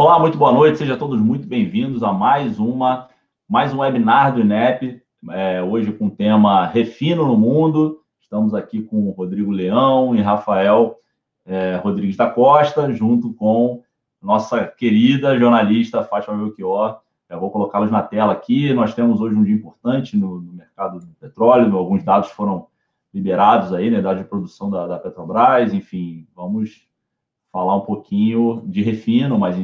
Olá, muito boa noite, sejam todos muito bem-vindos a mais uma mais um webinar do INEP, é, hoje com o tema Refino no Mundo. Estamos aqui com o Rodrigo Leão e Rafael é, Rodrigues da Costa, junto com nossa querida jornalista Fátima Belchior. Já vou colocá-los na tela aqui. Nós temos hoje um dia importante no, no mercado do petróleo, alguns dados foram liberados aí, né, dados de produção da, da Petrobras, enfim, vamos falar um pouquinho de refino, mas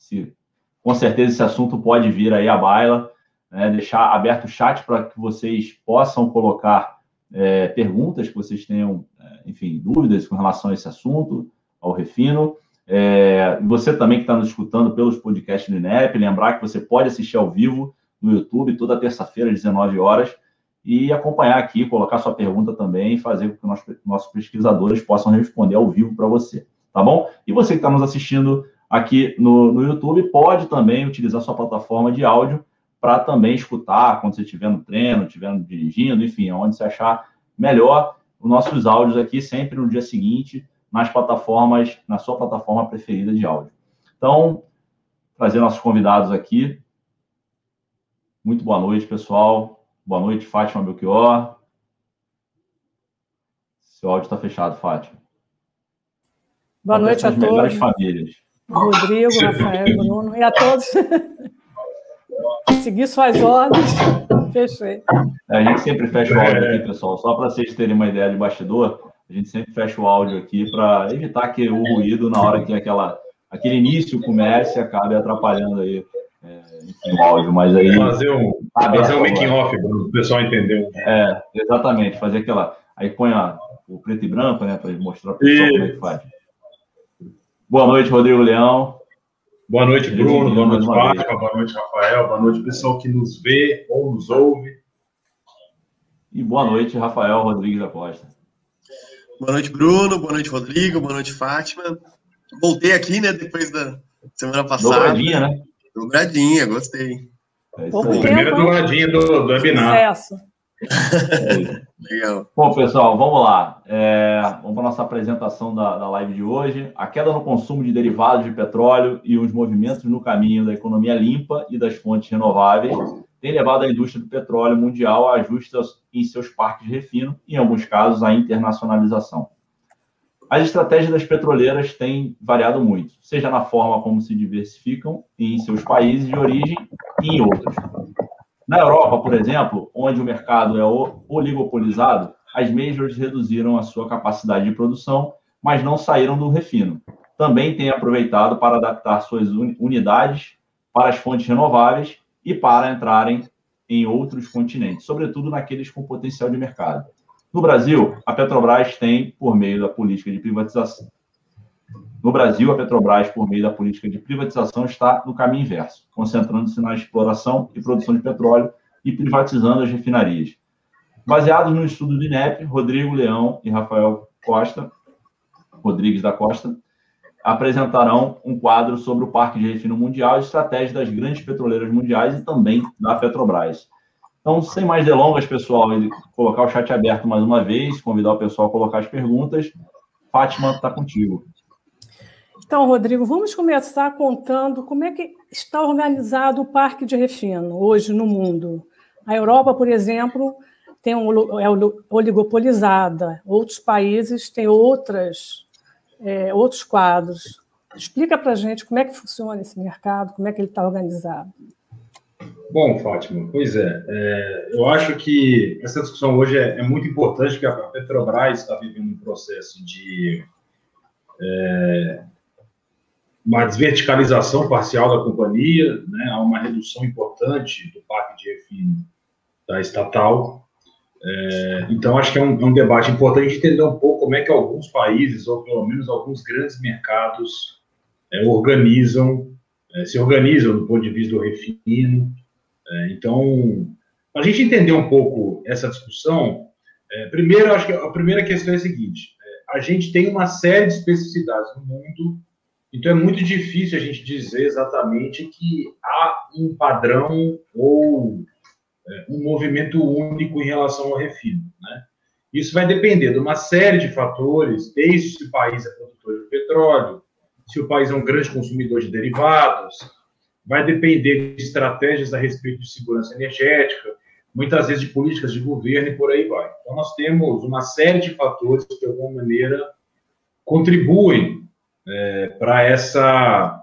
se, com certeza esse assunto pode vir aí à baila, né, deixar aberto o chat para que vocês possam colocar é, perguntas que vocês tenham, é, enfim, dúvidas com relação a esse assunto, ao refino. É, você também que está nos escutando pelos podcasts do INEP, lembrar que você pode assistir ao vivo no YouTube toda terça-feira, às 19 horas, e acompanhar aqui, colocar sua pergunta também e fazer com que nossos pesquisadores possam responder ao vivo para você, tá bom? E você que está nos assistindo aqui no, no YouTube pode também utilizar sua plataforma de áudio para também escutar quando você estiver no treino, estiver dirigindo, enfim, onde você achar melhor os nossos áudios aqui sempre no dia seguinte nas plataformas, na sua plataforma preferida de áudio. Então, trazer nossos convidados aqui. Muito boa noite, pessoal. Boa noite, Fátima Belchior. Seu áudio está fechado, Fátima. Boa noite a todos. famílias. Rodrigo, Rafael, Bruno e a todos. Seguir suas ordens. Fechei. É, a gente sempre fecha o áudio aqui, pessoal. Só para vocês terem uma ideia de bastidor, a gente sempre fecha o áudio aqui para evitar que o ruído, na hora que aquela, aquele início comece, acabe atrapalhando aí é, enfim, o áudio. Mas aí. Fazer um, tá fazer um making off para o pessoal entender. É, exatamente. Fazer aquela. Aí põe a, o preto e branco, né, para mostrar para o pessoal como é que faz. Boa noite, Rodrigo Leão. Boa noite, Bruno. Boa noite, Fátima. Boa noite, Rafael. Boa noite, pessoal que nos vê ou nos ouve. E boa noite, Rafael Rodrigues da Costa. Boa noite, Bruno. Boa noite, Rodrigo. Boa noite, Fátima. Voltei aqui, né, depois da semana passada. Dobradinha, né? Dobradinha, gostei. É Primeira dobradinha do, do webinar. Sucesso. Legal. Bom, pessoal, vamos lá. É, vamos para a nossa apresentação da, da live de hoje. A queda no consumo de derivados de petróleo e os movimentos no caminho da economia limpa e das fontes renováveis têm levado a indústria do petróleo mundial a ajustes em seus parques de refino e, em alguns casos, a internacionalização. As estratégias das petroleiras têm variado muito, seja na forma como se diversificam em seus países de origem e em outros. Na Europa, por exemplo, onde o mercado é oligopolizado, as majors reduziram a sua capacidade de produção, mas não saíram do refino. Também têm aproveitado para adaptar suas unidades para as fontes renováveis e para entrarem em outros continentes, sobretudo naqueles com potencial de mercado. No Brasil, a Petrobras tem, por meio da política de privatização, no Brasil, a Petrobras, por meio da política de privatização, está no caminho inverso, concentrando-se na exploração e produção de petróleo e privatizando as refinarias. Baseados no estudo do INEP, Rodrigo Leão e Rafael Costa, Rodrigues da Costa, apresentarão um quadro sobre o Parque de Refino Mundial e estratégias das grandes petroleiras mundiais e também da Petrobras. Então, sem mais delongas, pessoal, colocar o chat aberto mais uma vez, convidar o pessoal a colocar as perguntas. Fátima, está contigo. Então, Rodrigo, vamos começar contando como é que está organizado o parque de refino hoje no mundo. A Europa, por exemplo, tem um, é oligopolizada, outros países têm outras, é, outros quadros. Explica para a gente como é que funciona esse mercado, como é que ele está organizado. Bom, Fátima, pois é, é, eu acho que essa discussão hoje é, é muito importante, porque a Petrobras está vivendo um processo de é, uma desverticalização parcial da companhia, né, há uma redução importante do parque de refino da estatal. É, então, acho que é um, é um, debate importante entender um pouco como é que alguns países, ou pelo menos alguns grandes mercados, é, organizam, é, se organizam do ponto de vista do refino. É, então, a gente entender um pouco essa discussão, primeiro, acho que a primeira questão é a seguinte: a gente tem uma série de especificidades no mundo então é muito difícil a gente dizer exatamente que há um padrão ou é, um movimento único em relação ao refino. Né? Isso vai depender de uma série de fatores, desde se o país é produtor de petróleo, se o país é um grande consumidor de derivados, vai depender de estratégias a respeito de segurança energética, muitas vezes de políticas de governo e por aí vai. Então, nós temos uma série de fatores que, de alguma maneira, contribuem é, para essa,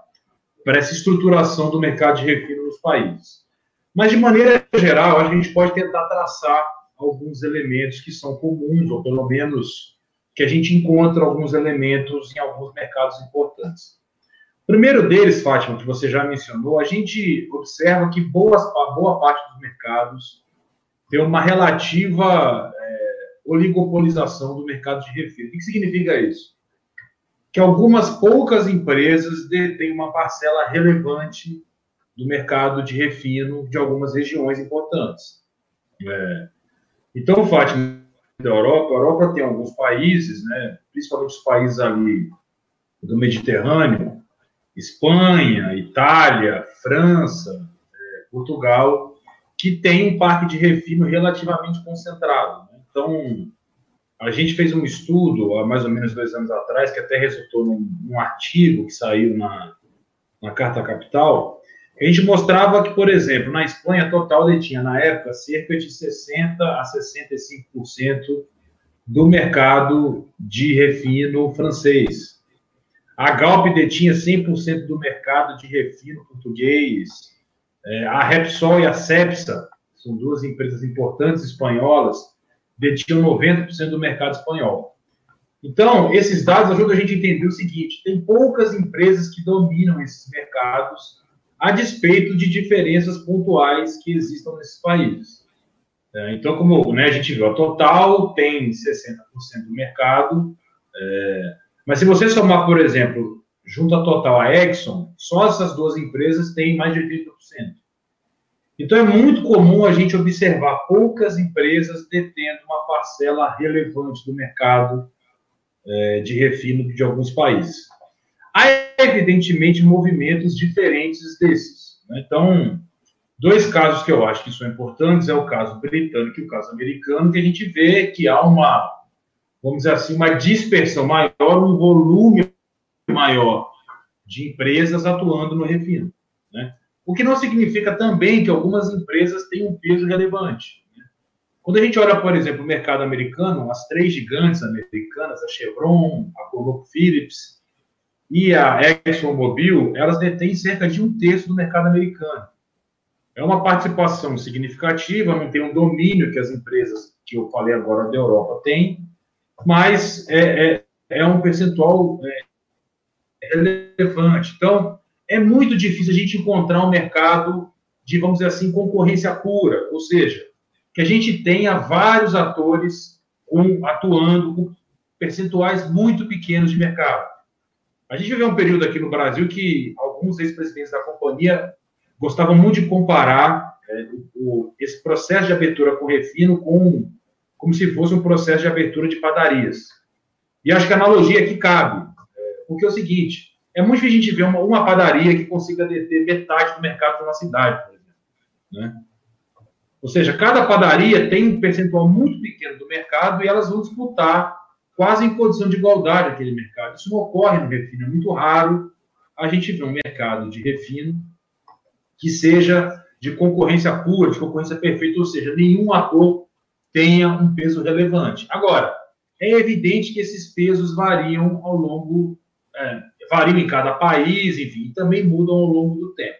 essa estruturação do mercado de refino nos países. Mas, de maneira geral, a gente pode tentar traçar alguns elementos que são comuns, ou pelo menos que a gente encontra alguns elementos em alguns mercados importantes. O primeiro deles, Fátima, que você já mencionou, a gente observa que boas, boa parte dos mercados tem uma relativa é, oligopolização do mercado de refino. O que significa isso? Que algumas poucas empresas detêm uma parcela relevante do mercado de refino de algumas regiões importantes. É. Então, Fátima, da Europa, a Europa tem alguns países, né, principalmente os países ali do Mediterrâneo, Espanha, Itália, França, é, Portugal, que tem um parque de refino relativamente concentrado. Né? Então, a gente fez um estudo há mais ou menos dois anos atrás, que até resultou num, num artigo que saiu na, na Carta Capital, a gente mostrava que, por exemplo, na Espanha, total detinha, na época, cerca de 60% a 65% do mercado de refino francês. A Galp detinha 100% do mercado de refino português. É, a Repsol e a Cepsa, são duas empresas importantes espanholas, detinham 90% do mercado espanhol. Então, esses dados ajudam a gente a entender o seguinte: tem poucas empresas que dominam esses mercados a despeito de diferenças pontuais que existam nesses países. É, então, como né, a gente viu, a Total tem 60% do mercado, é, mas se você somar, por exemplo, junto à Total a Exxon, só essas duas empresas têm mais de 80%. Então, é muito comum a gente observar poucas empresas detendo uma parcela relevante do mercado é, de refino de alguns países. Há, evidentemente, movimentos diferentes desses. Né? Então, dois casos que eu acho que são importantes é o caso britânico e o caso americano, que a gente vê que há uma, vamos dizer assim, uma dispersão maior, um volume maior de empresas atuando no refino. O que não significa também que algumas empresas têm um peso relevante. Né? Quando a gente olha, por exemplo, o mercado americano, as três gigantes americanas, a Chevron, a ConocoPhillips e a ExxonMobil, elas detêm cerca de um terço do mercado americano. É uma participação significativa, não tem um domínio que as empresas que eu falei agora da Europa têm, mas é, é, é um percentual é, relevante. Então, é muito difícil a gente encontrar um mercado de, vamos dizer assim, concorrência pura, ou seja, que a gente tenha vários atores com, atuando com percentuais muito pequenos de mercado. A gente viveu um período aqui no Brasil que alguns ex-presidentes da companhia gostavam muito de comparar é, o, esse processo de abertura com refino com como se fosse um processo de abertura de padarias. E acho que a analogia aqui cabe, é, porque é o seguinte, é muito difícil a gente ver uma, uma padaria que consiga deter metade do mercado uma cidade, por exemplo. Né? Ou seja, cada padaria tem um percentual muito pequeno do mercado e elas vão disputar quase em condição de igualdade aquele mercado. Isso não ocorre no refino, é muito raro a gente ver um mercado de refino que seja de concorrência pura, de concorrência perfeita, ou seja, nenhum ator tenha um peso relevante. Agora, é evidente que esses pesos variam ao longo, é, variam em cada país, enfim, e também mudam ao longo do tempo.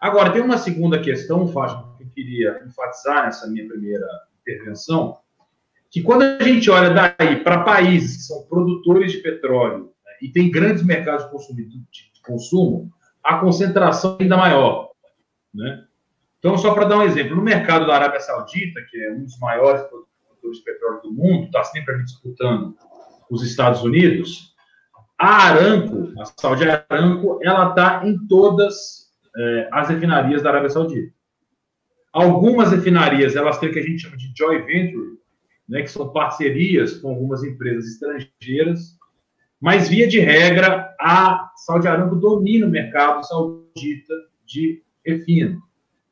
Agora, tem uma segunda questão, Fátima, que eu queria enfatizar nessa minha primeira intervenção, que quando a gente olha daí para países que são produtores de petróleo né, e tem grandes mercados de, consumo, a concentração é ainda maior. Né? Então, só para dar um exemplo, no mercado da Arábia Saudita, que é um dos maiores produtores de petróleo do mundo, está sempre disputando os Estados Unidos, a Aramco, a Saudi Aramco, ela está em todas é, as refinarias da Arábia Saudita. Algumas refinarias, elas têm o que a gente chama de joint venture, né, que são parcerias com algumas empresas estrangeiras, mas, via de regra, a Saudi Aramco domina o mercado saudita de refino.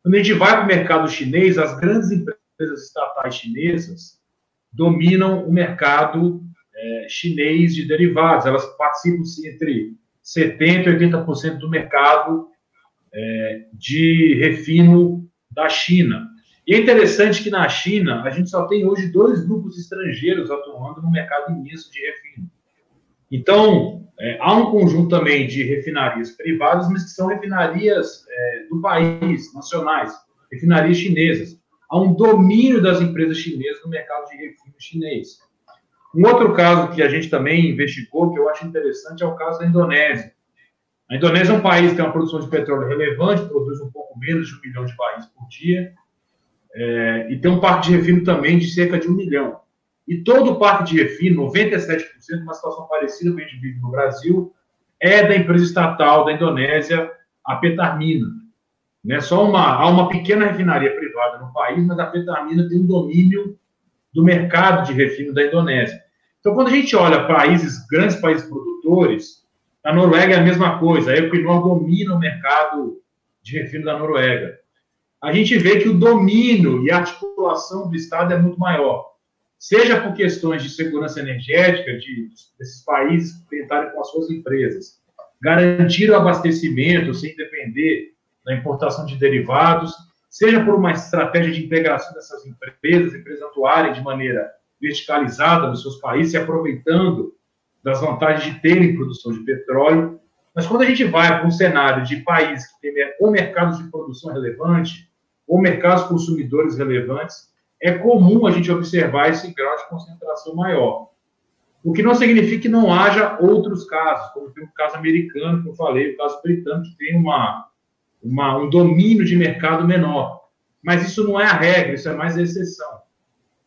Quando a gente vai para o mercado chinês, as grandes empresas estatais chinesas dominam o mercado é, chinês de derivados. Elas participam entre 70%, 80% do mercado é, de refino da China. E é interessante que na China a gente só tem hoje dois grupos estrangeiros atuando no mercado imenso de refino. Então, é, há um conjunto também de refinarias privadas, mas que são refinarias é, do país, nacionais, refinarias chinesas. Há um domínio das empresas chinesas no mercado de refino chinês. Um outro caso que a gente também investigou, que eu acho interessante, é o caso da Indonésia. A Indonésia é um país que tem uma produção de petróleo relevante, produz um pouco menos de um milhão de barris por dia, é, e tem um parque de refino também de cerca de um milhão. E todo o parque de refino, 97%, uma situação parecida com a gente vive no Brasil, é da empresa estatal da Indonésia, a Petarmina. Né? Só uma, há uma pequena refinaria privada no país, mas a Petarmina tem um domínio do mercado de refino da Indonésia. Então, quando a gente olha países, grandes países produtores, a Noruega é a mesma coisa, a Equinor domina o mercado de refino da Noruega a gente vê que o domínio e a articulação do Estado é muito maior. Seja por questões de segurança energética, de desses países tentarem com as suas empresas garantir o abastecimento sem depender da importação de derivados, seja por uma estratégia de integração dessas empresas, empresas atuarem de maneira verticalizada nos seus países, se aproveitando das vantagens de terem produção de petróleo. Mas quando a gente vai para um cenário de países que têm ou mercados de produção relevante, ou mercados consumidores relevantes, é comum a gente observar esse grau de concentração maior. O que não significa que não haja outros casos, como tem o caso americano, que eu falei, o caso britânico, que tem uma, uma, um domínio de mercado menor. Mas isso não é a regra, isso é mais a exceção.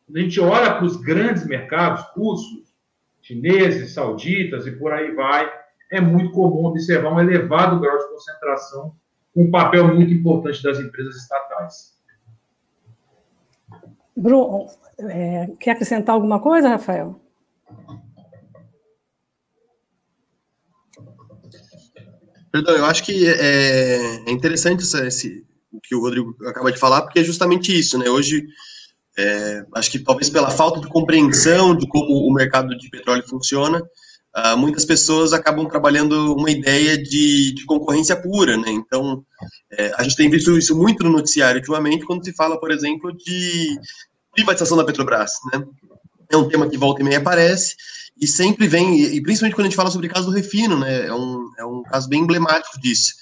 Quando a gente olha para os grandes mercados, russos, chineses, sauditas e por aí vai, é muito comum observar um elevado grau de concentração um papel muito importante das empresas estatais. Bruno, é, quer acrescentar alguma coisa, Rafael? Perdão, eu acho que é, é interessante esse, o que o Rodrigo acaba de falar, porque é justamente isso, né? Hoje, é, acho que talvez pela falta de compreensão de como o mercado de petróleo funciona, uh, muitas pessoas acabam trabalhando uma ideia de, de concorrência pura, né? Então, é, a gente tem visto isso muito no noticiário ultimamente, quando se fala, por exemplo, de privatização da Petrobras, né? É um tema que volta e meia aparece, e sempre vem, e principalmente quando a gente fala sobre o caso do refino, né? É um, é um caso bem emblemático disso.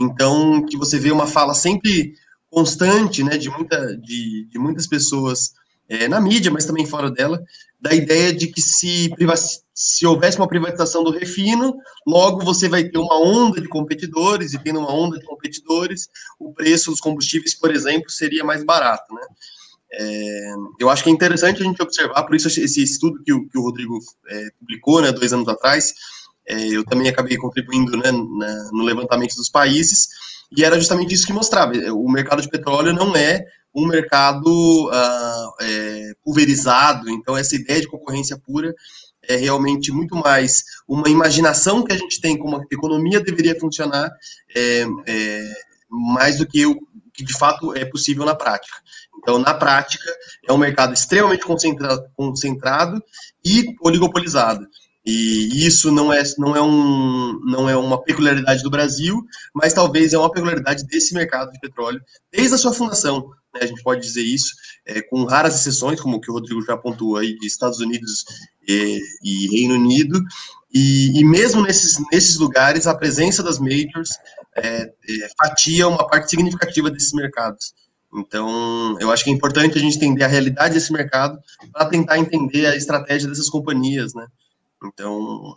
Então, que você vê uma fala sempre constante, né, de, muita, de, de muitas pessoas é, na mídia, mas também fora dela, da ideia de que se, se houvesse uma privatização do refino, logo você vai ter uma onda de competidores, e tendo uma onda de competidores, o preço dos combustíveis, por exemplo, seria mais barato, né? É, eu acho que é interessante a gente observar, por isso esse estudo que o, que o Rodrigo é, publicou, né, dois anos atrás, é, eu também acabei contribuindo né, na, no levantamento dos países, e era justamente isso que mostrava, o mercado de petróleo não é um mercado uh, é, pulverizado. Então, essa ideia de concorrência pura é realmente muito mais uma imaginação que a gente tem como a economia deveria funcionar, é, é, mais do que o que de fato é possível na prática. Então, na prática, é um mercado extremamente concentrado e oligopolizado. E isso não é, não, é um, não é uma peculiaridade do Brasil, mas talvez é uma peculiaridade desse mercado de petróleo, desde a sua fundação, né, a gente pode dizer isso, é, com raras exceções, como o que o Rodrigo já apontou aí, de Estados Unidos e, e Reino Unido, e, e, mesmo nesses, nesses lugares, a presença das majors é, é, fatia uma parte significativa desses mercados. Então, eu acho que é importante a gente entender a realidade desse mercado para tentar entender a estratégia dessas companhias, né? Então,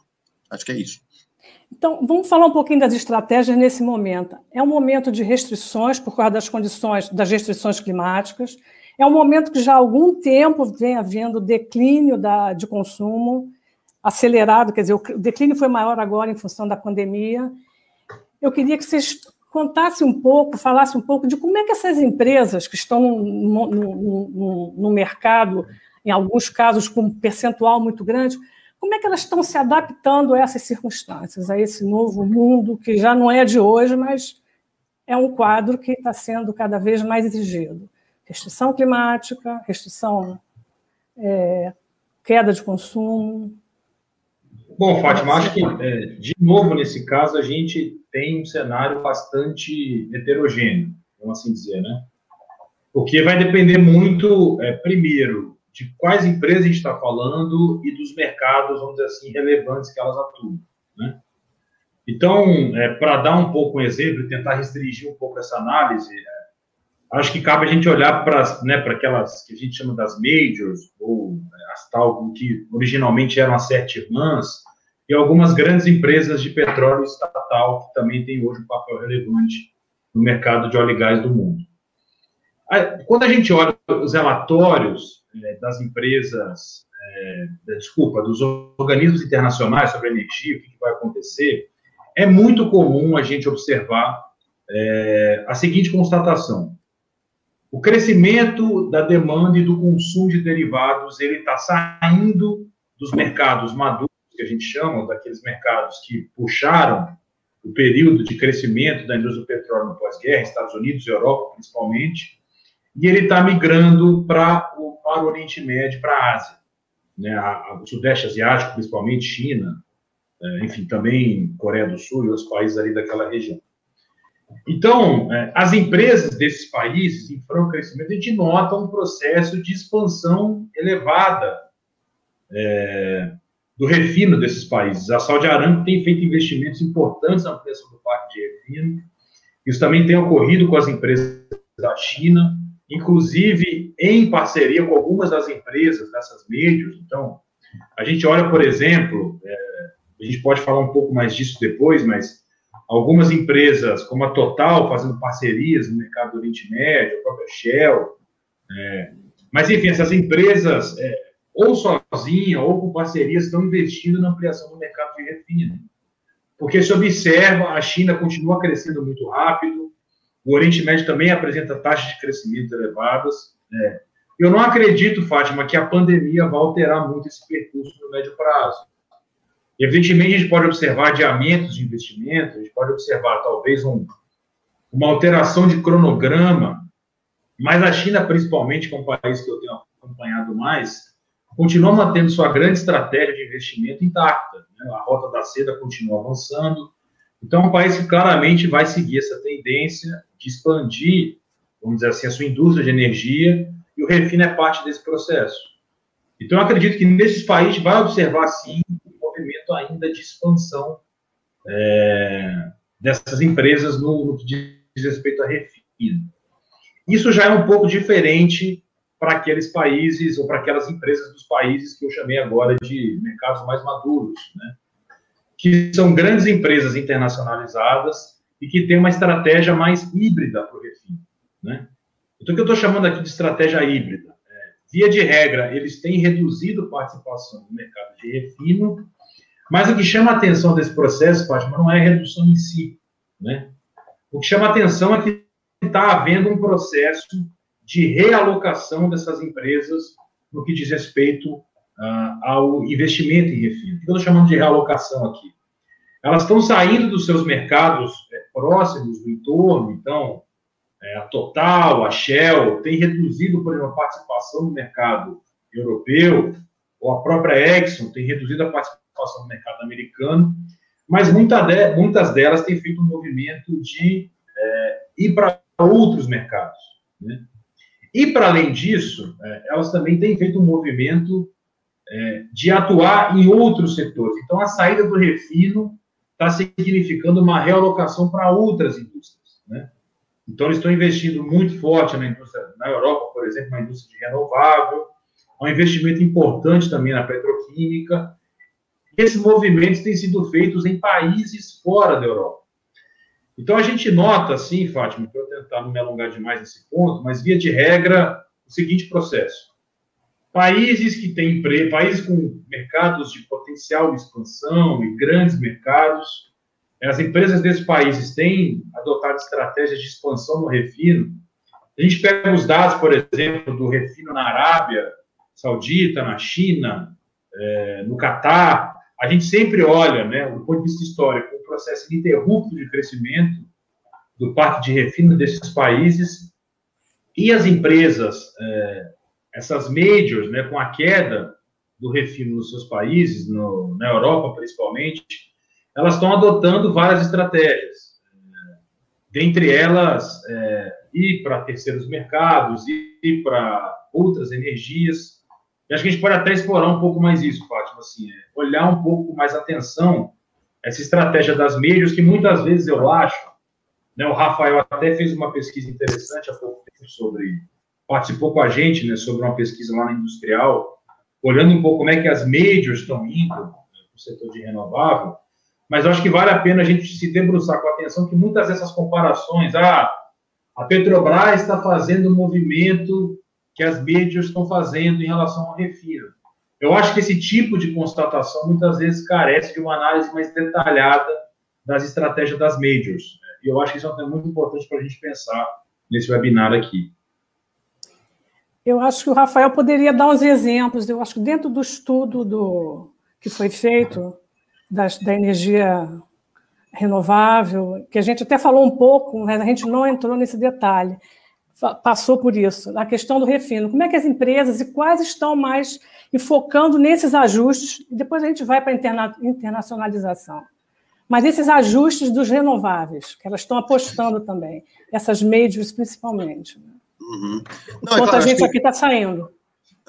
acho que é isso. Então, vamos falar um pouquinho das estratégias nesse momento. É um momento de restrições por causa das condições, das restrições climáticas. É um momento que já há algum tempo vem havendo declínio da, de consumo acelerado, quer dizer, o declínio foi maior agora em função da pandemia. Eu queria que vocês contassem um pouco, falassem um pouco de como é que essas empresas que estão no, no, no, no mercado, em alguns casos com um percentual muito grande, como é que elas estão se adaptando a essas circunstâncias, a esse novo mundo que já não é de hoje, mas é um quadro que está sendo cada vez mais exigido? Restrição climática, restrição, é, queda de consumo. Bom, Fátima, acho que, é, de novo, nesse caso, a gente tem um cenário bastante heterogêneo, vamos assim dizer, né? Porque vai depender muito, é, primeiro, de quais empresas a gente está falando e dos mercados, vamos dizer assim, relevantes que elas atuam, né? Então, é, para dar um pouco um exemplo e tentar restringir um pouco essa análise, é, acho que cabe a gente olhar para né, aquelas que a gente chama das majors, ou é, as tal que originalmente eram as sete irmãs, e algumas grandes empresas de petróleo estatal que também têm hoje um papel relevante no mercado de óleo e gás do mundo. Quando a gente olha os relatórios das empresas, é, desculpa, dos organismos internacionais sobre energia, o que, que vai acontecer, é muito comum a gente observar é, a seguinte constatação: o crescimento da demanda e do consumo de derivados ele está saindo dos mercados maduros que a gente chama, daqueles mercados que puxaram o período de crescimento da indústria do petróleo no pós-guerra, Estados Unidos e Europa principalmente, e ele está migrando para o, para o Oriente Médio, para a Ásia, né, a, o Sudeste Asiático, principalmente China, é, enfim, também Coreia do Sul e outros países ali daquela região. Então, é, as empresas desses países, em franco crescimento, a gente nota um processo de expansão elevada é, do refino desses países. A Saudi Aramco tem feito investimentos importantes na ampliação do parque de refino. Isso também tem ocorrido com as empresas da China, inclusive em parceria com algumas das empresas dessas médios. Então, a gente olha, por exemplo, é, a gente pode falar um pouco mais disso depois, mas algumas empresas, como a Total, fazendo parcerias no mercado do Oriente Médio, a própria Shell. É, mas, enfim, essas empresas, é, ou sozinha ou com parcerias, estão investindo na ampliação do mercado de refino. Porque se observa, a China continua crescendo muito rápido, o Oriente Médio também apresenta taxas de crescimento elevadas. Né? Eu não acredito, Fátima, que a pandemia vai alterar muito esse percurso no médio prazo. Evidentemente, a gente pode observar adiamentos de investimento, a gente pode observar talvez um, uma alteração de cronograma, mas a China, principalmente, que é um país que eu tenho acompanhado mais, continua mantendo sua grande estratégia de investimento intacta. Né? A rota da seda continua avançando. Então, é um país que claramente vai seguir essa tendência de expandir, vamos dizer assim, a sua indústria de energia, e o refino é parte desse processo. Então, eu acredito que nesses países vai observar, sim, um movimento ainda de expansão é, dessas empresas no, no que diz respeito a refino. Isso já é um pouco diferente para aqueles países ou para aquelas empresas dos países que eu chamei agora de mercados mais maduros, né? que são grandes empresas internacionalizadas e que têm uma estratégia mais híbrida para o refino. Né? Então, o que eu estou chamando aqui de estratégia híbrida? É, via de regra, eles têm reduzido participação no mercado de refino, mas o que chama a atenção desse processo, Fátima, não é a redução em si. Né? O que chama a atenção é que está havendo um processo de realocação dessas empresas no que diz respeito uh, ao investimento em refino. O que eu estou chamando de realocação aqui? Elas estão saindo dos seus mercados é, próximos, do entorno, então, é, a Total, a Shell, tem reduzido, por exemplo, a participação no mercado europeu, ou a própria Exxon tem reduzido a participação no mercado americano, mas muita de, muitas delas têm feito um movimento de é, ir para outros mercados. Né? E, para além disso, é, elas também têm feito um movimento é, de atuar em outros setores. Então, a saída do refino está significando uma realocação para outras indústrias. Né? Então, eles estão investindo muito forte na indústria, na Europa, por exemplo, na indústria de renovável, há um investimento importante também na petroquímica. Esses movimentos têm sido feitos em países fora da Europa. Então, a gente nota, assim, Fátima, para eu tentar não me alongar demais nesse ponto, mas via de regra, o seguinte processo. Países que têm países com mercados de potencial de expansão e grandes mercados, as empresas desses países têm adotado estratégias de expansão no refino. A gente pega os dados, por exemplo, do refino na Arábia Saudita, na China, é, no Catar, a gente sempre olha, né, do ponto de vista histórico, processo ininterrupto de crescimento do parque de refino desses países e as empresas, é, essas majors, né, com a queda do refino nos seus países, no, na Europa principalmente, elas estão adotando várias estratégias. Dentre elas, é, ir para terceiros mercados, ir para outras energias. E acho que a gente pode até explorar um pouco mais isso, Fátima, assim, é, olhar um pouco mais atenção essa estratégia das mídias, que muitas vezes eu acho, né, o Rafael até fez uma pesquisa interessante há pouco tempo sobre, participou com a gente, né, sobre uma pesquisa lá na Industrial, olhando um pouco como é que as majors estão indo né, no setor de renovável, mas acho que vale a pena a gente se debruçar com atenção que muitas dessas comparações, ah, a Petrobras está fazendo um movimento que as majors estão fazendo em relação ao refino. Eu acho que esse tipo de constatação muitas vezes carece de uma análise mais detalhada das estratégias das majors. E eu acho que isso é muito importante para a gente pensar nesse webinar aqui. Eu acho que o Rafael poderia dar uns exemplos. Eu acho que dentro do estudo do, que foi feito das, da energia renovável, que a gente até falou um pouco, mas a gente não entrou nesse detalhe, passou por isso, a questão do refino. Como é que as empresas e quais estão mais e focando nesses ajustes, depois a gente vai para a interna, internacionalização. Mas esses ajustes dos renováveis, que elas estão apostando também, essas majors principalmente. Uhum. Não, é Enquanto é claro, a gente que... aqui está saindo.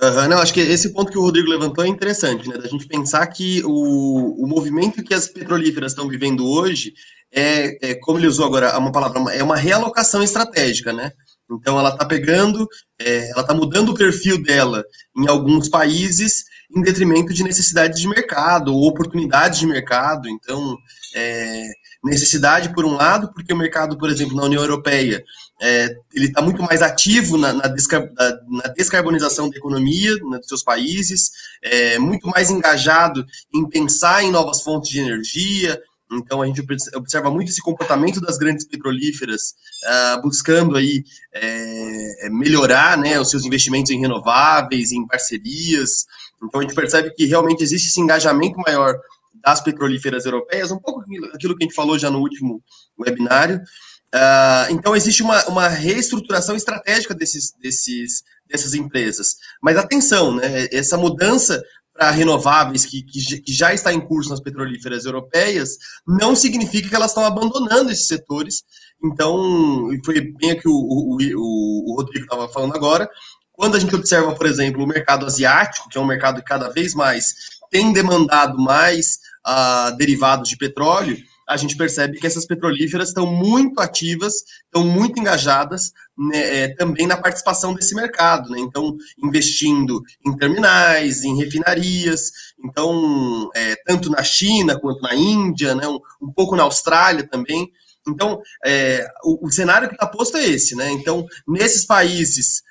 Uhum, não, acho que esse ponto que o Rodrigo levantou é interessante, né? Da gente pensar que o, o movimento que as petrolíferas estão vivendo hoje é, é, como ele usou agora uma palavra, é uma realocação estratégica, né? Então ela está pegando, é, ela está mudando o perfil dela em alguns países em detrimento de necessidades de mercado ou oportunidades de mercado. Então, é, necessidade por um lado, porque o mercado, por exemplo, na União Europeia, é, ele está muito mais ativo na, na, na, descarbonização da economia né, dos seus países, é, muito mais engajado em pensar em novas fontes de energia, então a gente observa muito esse comportamento das grandes petrolíferas uh, buscando aí é, melhorar né, os seus investimentos em renováveis, em parcerias. Então a gente percebe que realmente existe esse engajamento maior das petrolíferas europeias, um pouco aquilo que a gente falou já no último webinário. Uh, então existe uma, uma reestruturação estratégica desses, desses, dessas empresas. Mas atenção, né, essa mudança para renováveis que, que, já está em curso nas petrolíferas europeias, não significa que elas estão abandonando esses setores. Então, foi bem o que o, o, o, o Rodrigo estava falando agora, quando a gente observa, por exemplo, o mercado asiático, que é um mercado que cada vez mais tem demandado mais uh, derivados de petróleo, a gente percebe que essas petrolíferas estão muito ativas, estão muito engajadas né, é, também na participação desse mercado, né? Então, investindo em terminais, em refinarias, então, é, tanto na China quanto na Índia, né, um, um pouco na Austrália também. Então, é, o, o, cenário que está posto é esse, né? Então, nesses países,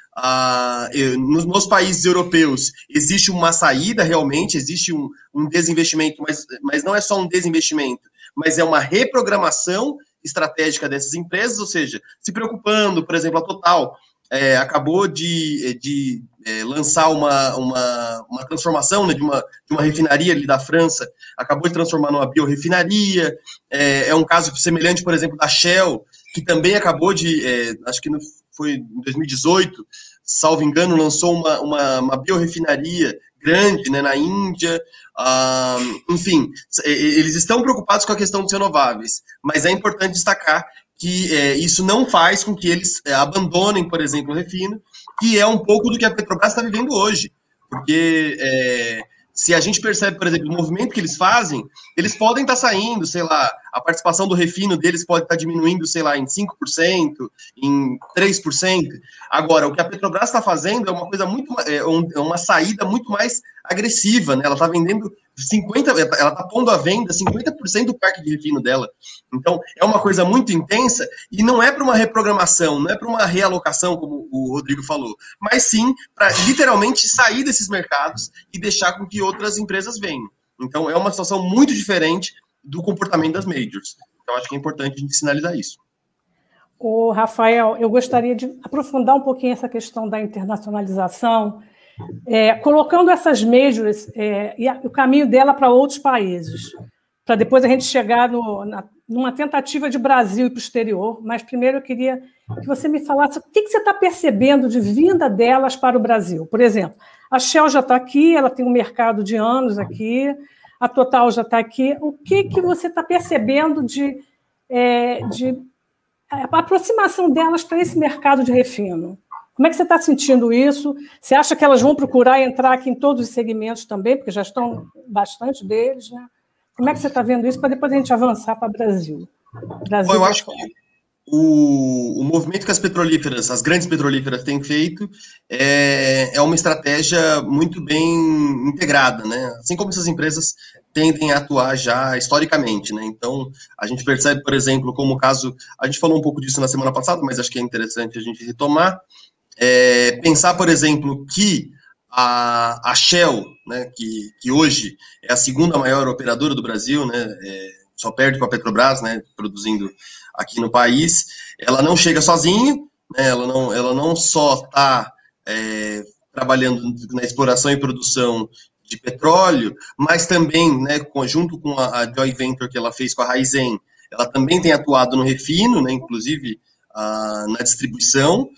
nos, nos, países europeus, existe uma saída realmente, existe um, um desinvestimento, mas, mas não é só um desinvestimento, mas é uma reprogramação estratégica dessas empresas, ou seja, se preocupando, por exemplo, a Total é, acabou de, de é, lançar uma, uma, uma transformação né, de, uma, de uma refinaria ali da França, acabou de transformar numa biorefinaria, é, é um caso semelhante, por exemplo, da Shell, que também acabou de, é, acho que no, foi em 2018, salvo engano, lançou uma, uma, uma biorefinaria grande né, na Índia, enfim, eles estão preocupados com a questão dos renováveis, mas é importante destacar que é, isso não faz com que eles é, abandonem, por exemplo, o refino, que é um pouco do que a Petrobras está vivendo hoje. Porque é, se a gente percebe, por exemplo, o movimento que eles fazem, eles podem estar tá saindo, sei lá, a participação do refino deles pode estar tá diminuindo, sei lá, em 5%, em 3%. Agora, o que a Petrobras está fazendo é uma coisa muito, é, é uma saída muito mais agressiva, né? Ela está vendendo 50, ela está pondo à venda 50% do parque de refino dela. Então, é uma coisa muito intensa e não é para uma reprogramação, não é para uma realocação, como o Rodrigo falou, mas sim para literalmente sair desses mercados e deixar com que outras empresas venham. Então, é uma situação muito diferente do comportamento das majors. Então, acho que é importante a gente sinalizar isso. O Rafael, eu gostaria de aprofundar um pouquinho essa questão da internacionalização é, colocando essas majors é, e a, o caminho dela para outros países, para depois a gente chegar no, na, numa tentativa de Brasil e para o exterior. Mas primeiro eu queria que você me falasse o que, que você está percebendo de vinda delas para o Brasil. Por exemplo, A Shell já está aqui, ela tem um mercado de anos aqui, a Total já está aqui. O que, que você está percebendo de, é, de aproximação delas para esse mercado de refino? Como é que você está sentindo isso? Você acha que elas vão procurar entrar aqui em todos os segmentos também, porque já estão bastante deles, né? Como é que você está vendo isso para depois a gente avançar para o Brasil? Brasil Bom, eu acho que o, o movimento que as petrolíferas, as grandes petrolíferas têm feito é, é uma estratégia muito bem integrada, né? Assim como essas empresas tendem a atuar já historicamente, né? Então, a gente percebe, por exemplo, como o caso, a gente falou um pouco disso na semana passada, mas acho que é interessante a gente retomar, é, pensar, por exemplo, que a, a Shell, né, que, que hoje é a segunda maior operadora do Brasil, né, é, só perde para a Petrobras, né, produzindo aqui no país, ela não chega sozinha, né, ela, não, ela não só está é, trabalhando na exploração e produção de petróleo, mas também, né, junto com a, a joint venture que ela fez com a Raizen, ela também tem atuado no refino, né, inclusive a, na distribuição,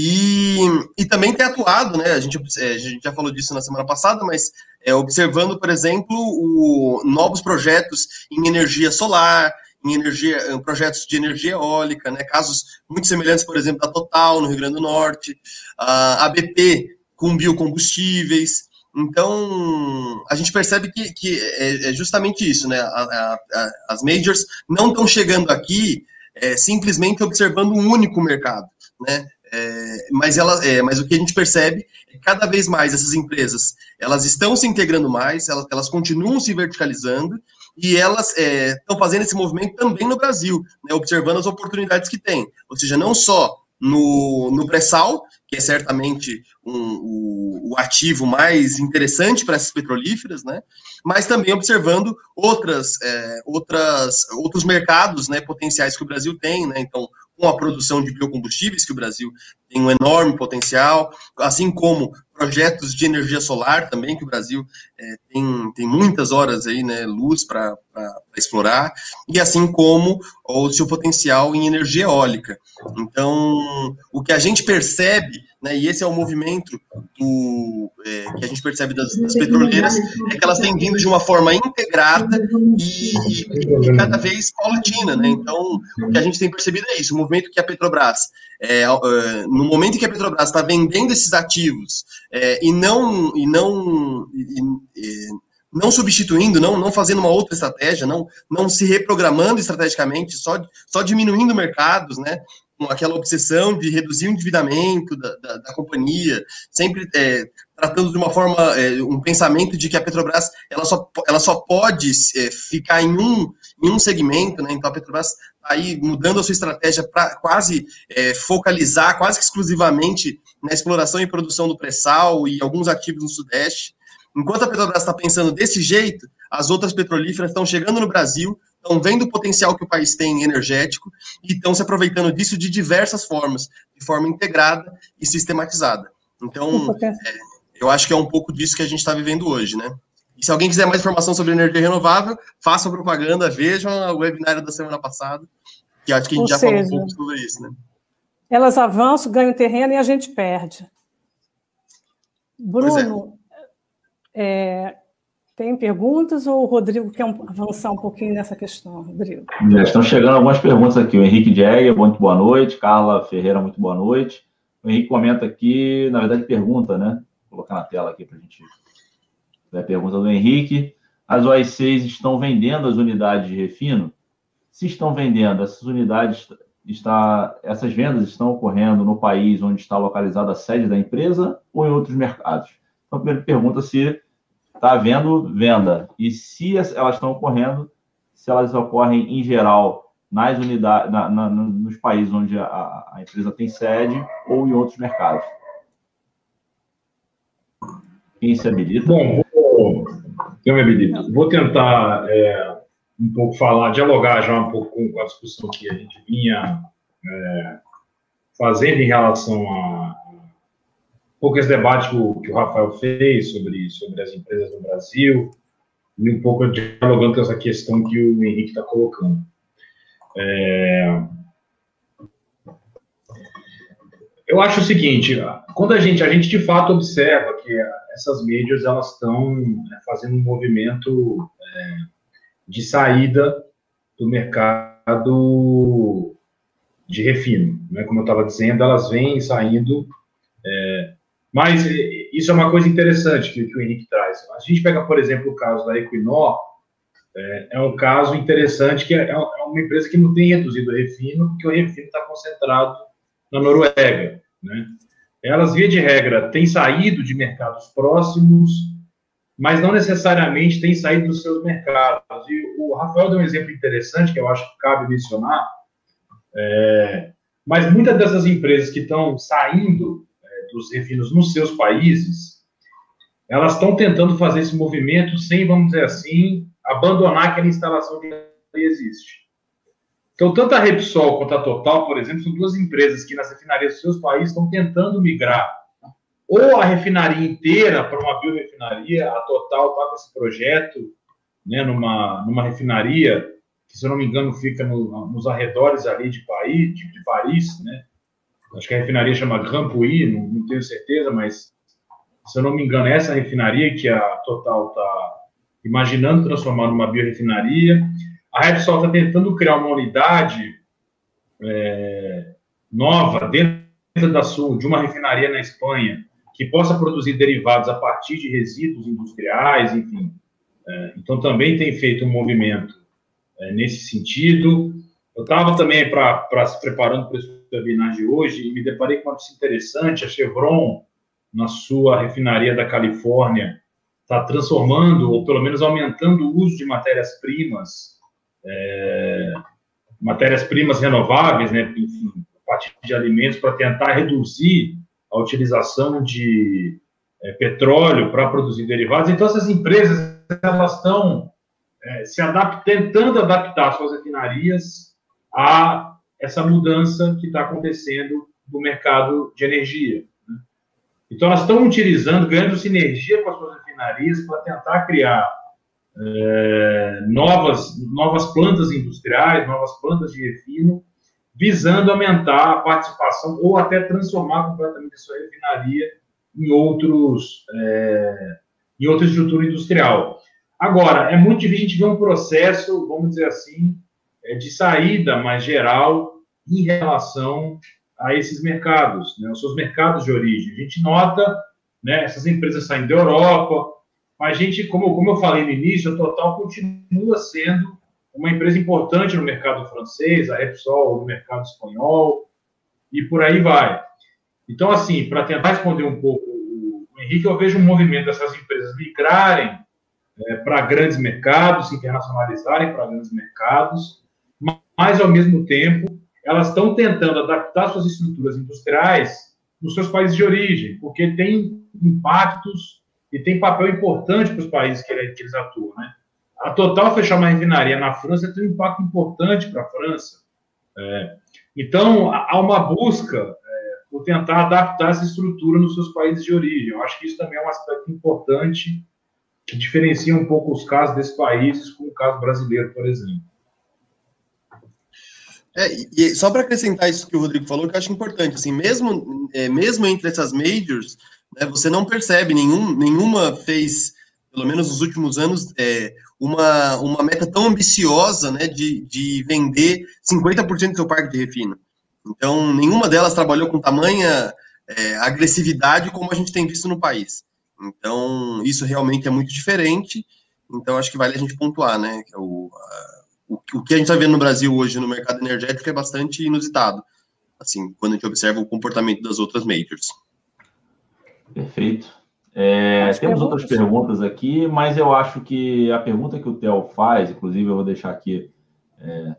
e, e também tem atuado, né, a gente, é, a gente já falou disso na semana passada, mas é, observando, por exemplo, o, novos projetos em energia solar, em energia, projetos de energia eólica, né, casos muito semelhantes, por exemplo, da Total, no Rio Grande do Norte, a ABP com biocombustíveis. Então, a gente percebe que, que é, é justamente isso, né? A, a, as majors não estão chegando aqui é, simplesmente observando um único mercado, né? É, mas, ela, é, mas o que a gente percebe é que cada vez mais essas empresas elas estão se integrando mais, elas, elas continuam se verticalizando e elas estão é, fazendo esse movimento também no Brasil, né, observando as oportunidades que tem. Ou seja, não só no, no pré-sal, que é certamente um, o, o, ativo mais interessante para essas petrolíferas, né? mas também observando outras, é, outras, outros mercados né, potenciais que o Brasil tem. Né? Então, com a produção de biocombustíveis, que o Brasil tem um enorme potencial, assim como projetos de energia solar também, que o Brasil é, tem, tem muitas horas aí, né, luz para explorar, e assim como o seu potencial em energia eólica. Então, o que a gente percebe né, e esse é o movimento do, é, que a gente percebe das, das, petroleiras, é que elas têm vindo de uma forma integrada e, e, cada vez paulatina, né? Então, o que a gente tem percebido é isso, o movimento que a Petrobras, é, é, no momento em que a Petrobras está vendendo esses ativos é, e não, e não e, não substituindo, não, não fazendo uma outra estratégia, não, não se reprogramando estrategicamente, só, só diminuindo mercados, né? Com aquela obsessão de reduzir o endividamento da, da, da companhia, sempre é, tratando de uma forma, é, um pensamento de que a Petrobras ela só, ela só pode é, ficar em um, em um segmento, né? Então a Petrobras está aí mudando a sua estratégia para quase é, focalizar, quase exclusivamente na exploração e produção do pré-sal e alguns ativos no Sudeste. Enquanto a Petrobras está pensando desse jeito, as outras petrolíferas estão chegando no Brasil, estão vendo o potencial que o país tem energético e estão se aproveitando disso de diversas formas, de forma integrada e sistematizada. Então, é, eu acho que é um pouco disso que a gente está vivendo hoje, né? E se alguém quiser mais informação sobre energia renovável, façam propaganda, vejam o webinário da semana passada, que acho que a gente Ou já seja, falou um pouco sobre isso, né? Elas avançam, ganham terreno e a gente perde. É. Bruno, é, tem perguntas ou o Rodrigo quer avançar um pouquinho nessa questão, Rodrigo? Já estão chegando algumas perguntas aqui. O Henrique Jäger, muito boa noite. Carla Ferreira, muito boa noite. O Henrique comenta aqui, na verdade, pergunta, né? Vou colocar na tela aqui para a gente ver a pergunta do Henrique. As OI6 estão vendendo as unidades de refino? Se estão vendendo, essas unidades, está, essas vendas estão ocorrendo no país onde está localizada a sede da empresa ou em outros mercados? Então, a primeira pergunta se está havendo venda. E se elas estão ocorrendo, se elas ocorrem em geral nas unidades, na, na, nos países onde a, a, empresa tem sede ou em outros mercados. Quem se habilita? Bom, vou, eu me habilito. Vou tentar é, um pouco falar, dialogar já um pouco com a discussão que a gente vinha é, fazendo em relação a, pouco esse debate que o, que o Rafael fez sobre, sobre as empresas no Brasil e um pouco dialogando com essa questão que o Henrique está colocando. É... Eu acho o seguinte, quando a gente, a gente de fato observa que essas majors elas estão né, fazendo um movimento é, de saída do mercado de refino. Né? Como eu estava dizendo, elas vêm saindo. É, mas isso é uma coisa interessante que, que, o Henrique traz. A gente pega, por exemplo, o caso da Equinor, é, é um caso interessante que é, é uma empresa que não tem reduzido o refino, porque o refino está concentrado na Noruega. Né? Elas, via de regra, têm saído de mercados próximos, mas não necessariamente têm saído dos seus mercados. E o Rafael deu um exemplo interessante que eu acho que cabe mencionar, é, mas muitas dessas empresas que estão saindo é, dos refinos nos seus países, elas estão tentando fazer esse movimento sem, vamos dizer assim, abandonar aquela instalação que existe. Então, tanto a Repsol quanto a Total, por exemplo, são duas empresas que nas refinarias dos seus países estão tentando migrar ou a refinaria inteira para uma biorefinaria, a Total está com esse projeto né, numa, numa refinaria que, se eu não me engano, fica no, nos arredores ali de Paris, de, de, Paris, né? Acho que a refinaria chama Grand Puy, não, não, tenho certeza, mas se eu não me engano, essa refinaria que a Total está imaginando transformar numa biorefinaria. A Repsol está tentando criar uma unidade é, nova dentro da Sul, de uma refinaria na Espanha, que possa produzir derivados a partir de resíduos industriais, enfim. É, então, também tem feito um movimento é, nesse sentido. Eu estava também para se preparando para esse webinar de hoje e me deparei com coisa interessante. A Chevron, na sua refinaria da Califórnia, está transformando, ou pelo menos aumentando o uso de matérias-primas, é, matérias-primas renováveis, né, enfim, a partir de alimentos, para tentar reduzir a utilização de é, petróleo para produzir derivados. Então, essas empresas elas estão é, se adaptando, tentando adaptar suas refinarias a essa mudança que está acontecendo no mercado de energia. Né? Então, elas estão utilizando, ganhando sinergia com as suas refinarias para tentar criar é, novas, novas plantas industriais, novas plantas de refino, visando aumentar a participação ou até transformar completamente a sua refinaria em outros é, em outra estrutura industrial. Agora, é muito difícil a gente ver um processo, vamos dizer assim, de saída mais geral em relação a esses mercados, né, os seus mercados de origem. A gente nota né, essas empresas saindo da Europa, mas a gente, como, como eu falei no início, a Total continua sendo uma empresa importante no mercado francês, a Repsol no mercado espanhol, e por aí vai. Então, assim, para tentar responder um pouco o Henrique, eu vejo um movimento dessas empresas migrarem é, para grandes mercados, se internacionalizarem para grandes mercados, mas, ao mesmo tempo, elas estão tentando adaptar suas estruturas industriais nos seus países de origem, porque tem impactos e tem papel importante para os países que, eles atuam, né? A Total fechar uma refinaria na França tem um impacto importante para a França. É, então, há uma busca é, por tentar adaptar essa estrutura nos seus países de origem. Eu acho que isso também é um aspecto importante que diferencia um pouco os casos desses países com o caso brasileiro, por exemplo. É, e só para acrescentar isso que o Rodrigo falou, que eu acho importante, assim, mesmo, é, mesmo entre essas majors, né, você não percebe, nenhum, nenhuma fez, pelo menos nos últimos anos, é, uma, uma meta tão ambiciosa né, de, de vender 50% do seu parque de refino. Então, nenhuma delas trabalhou com tamanha é, agressividade como a gente tem visto no país. Então, isso realmente é muito diferente. Então, acho que vale a gente pontuar, né? É o, a, o, o que a gente está vendo no Brasil hoje no mercado energético é bastante inusitado, assim, quando a gente observa o comportamento das outras majors. Perfeito. É, temos outras perguntas aqui, mas eu acho que a pergunta que o Theo faz, inclusive eu vou deixar aqui é,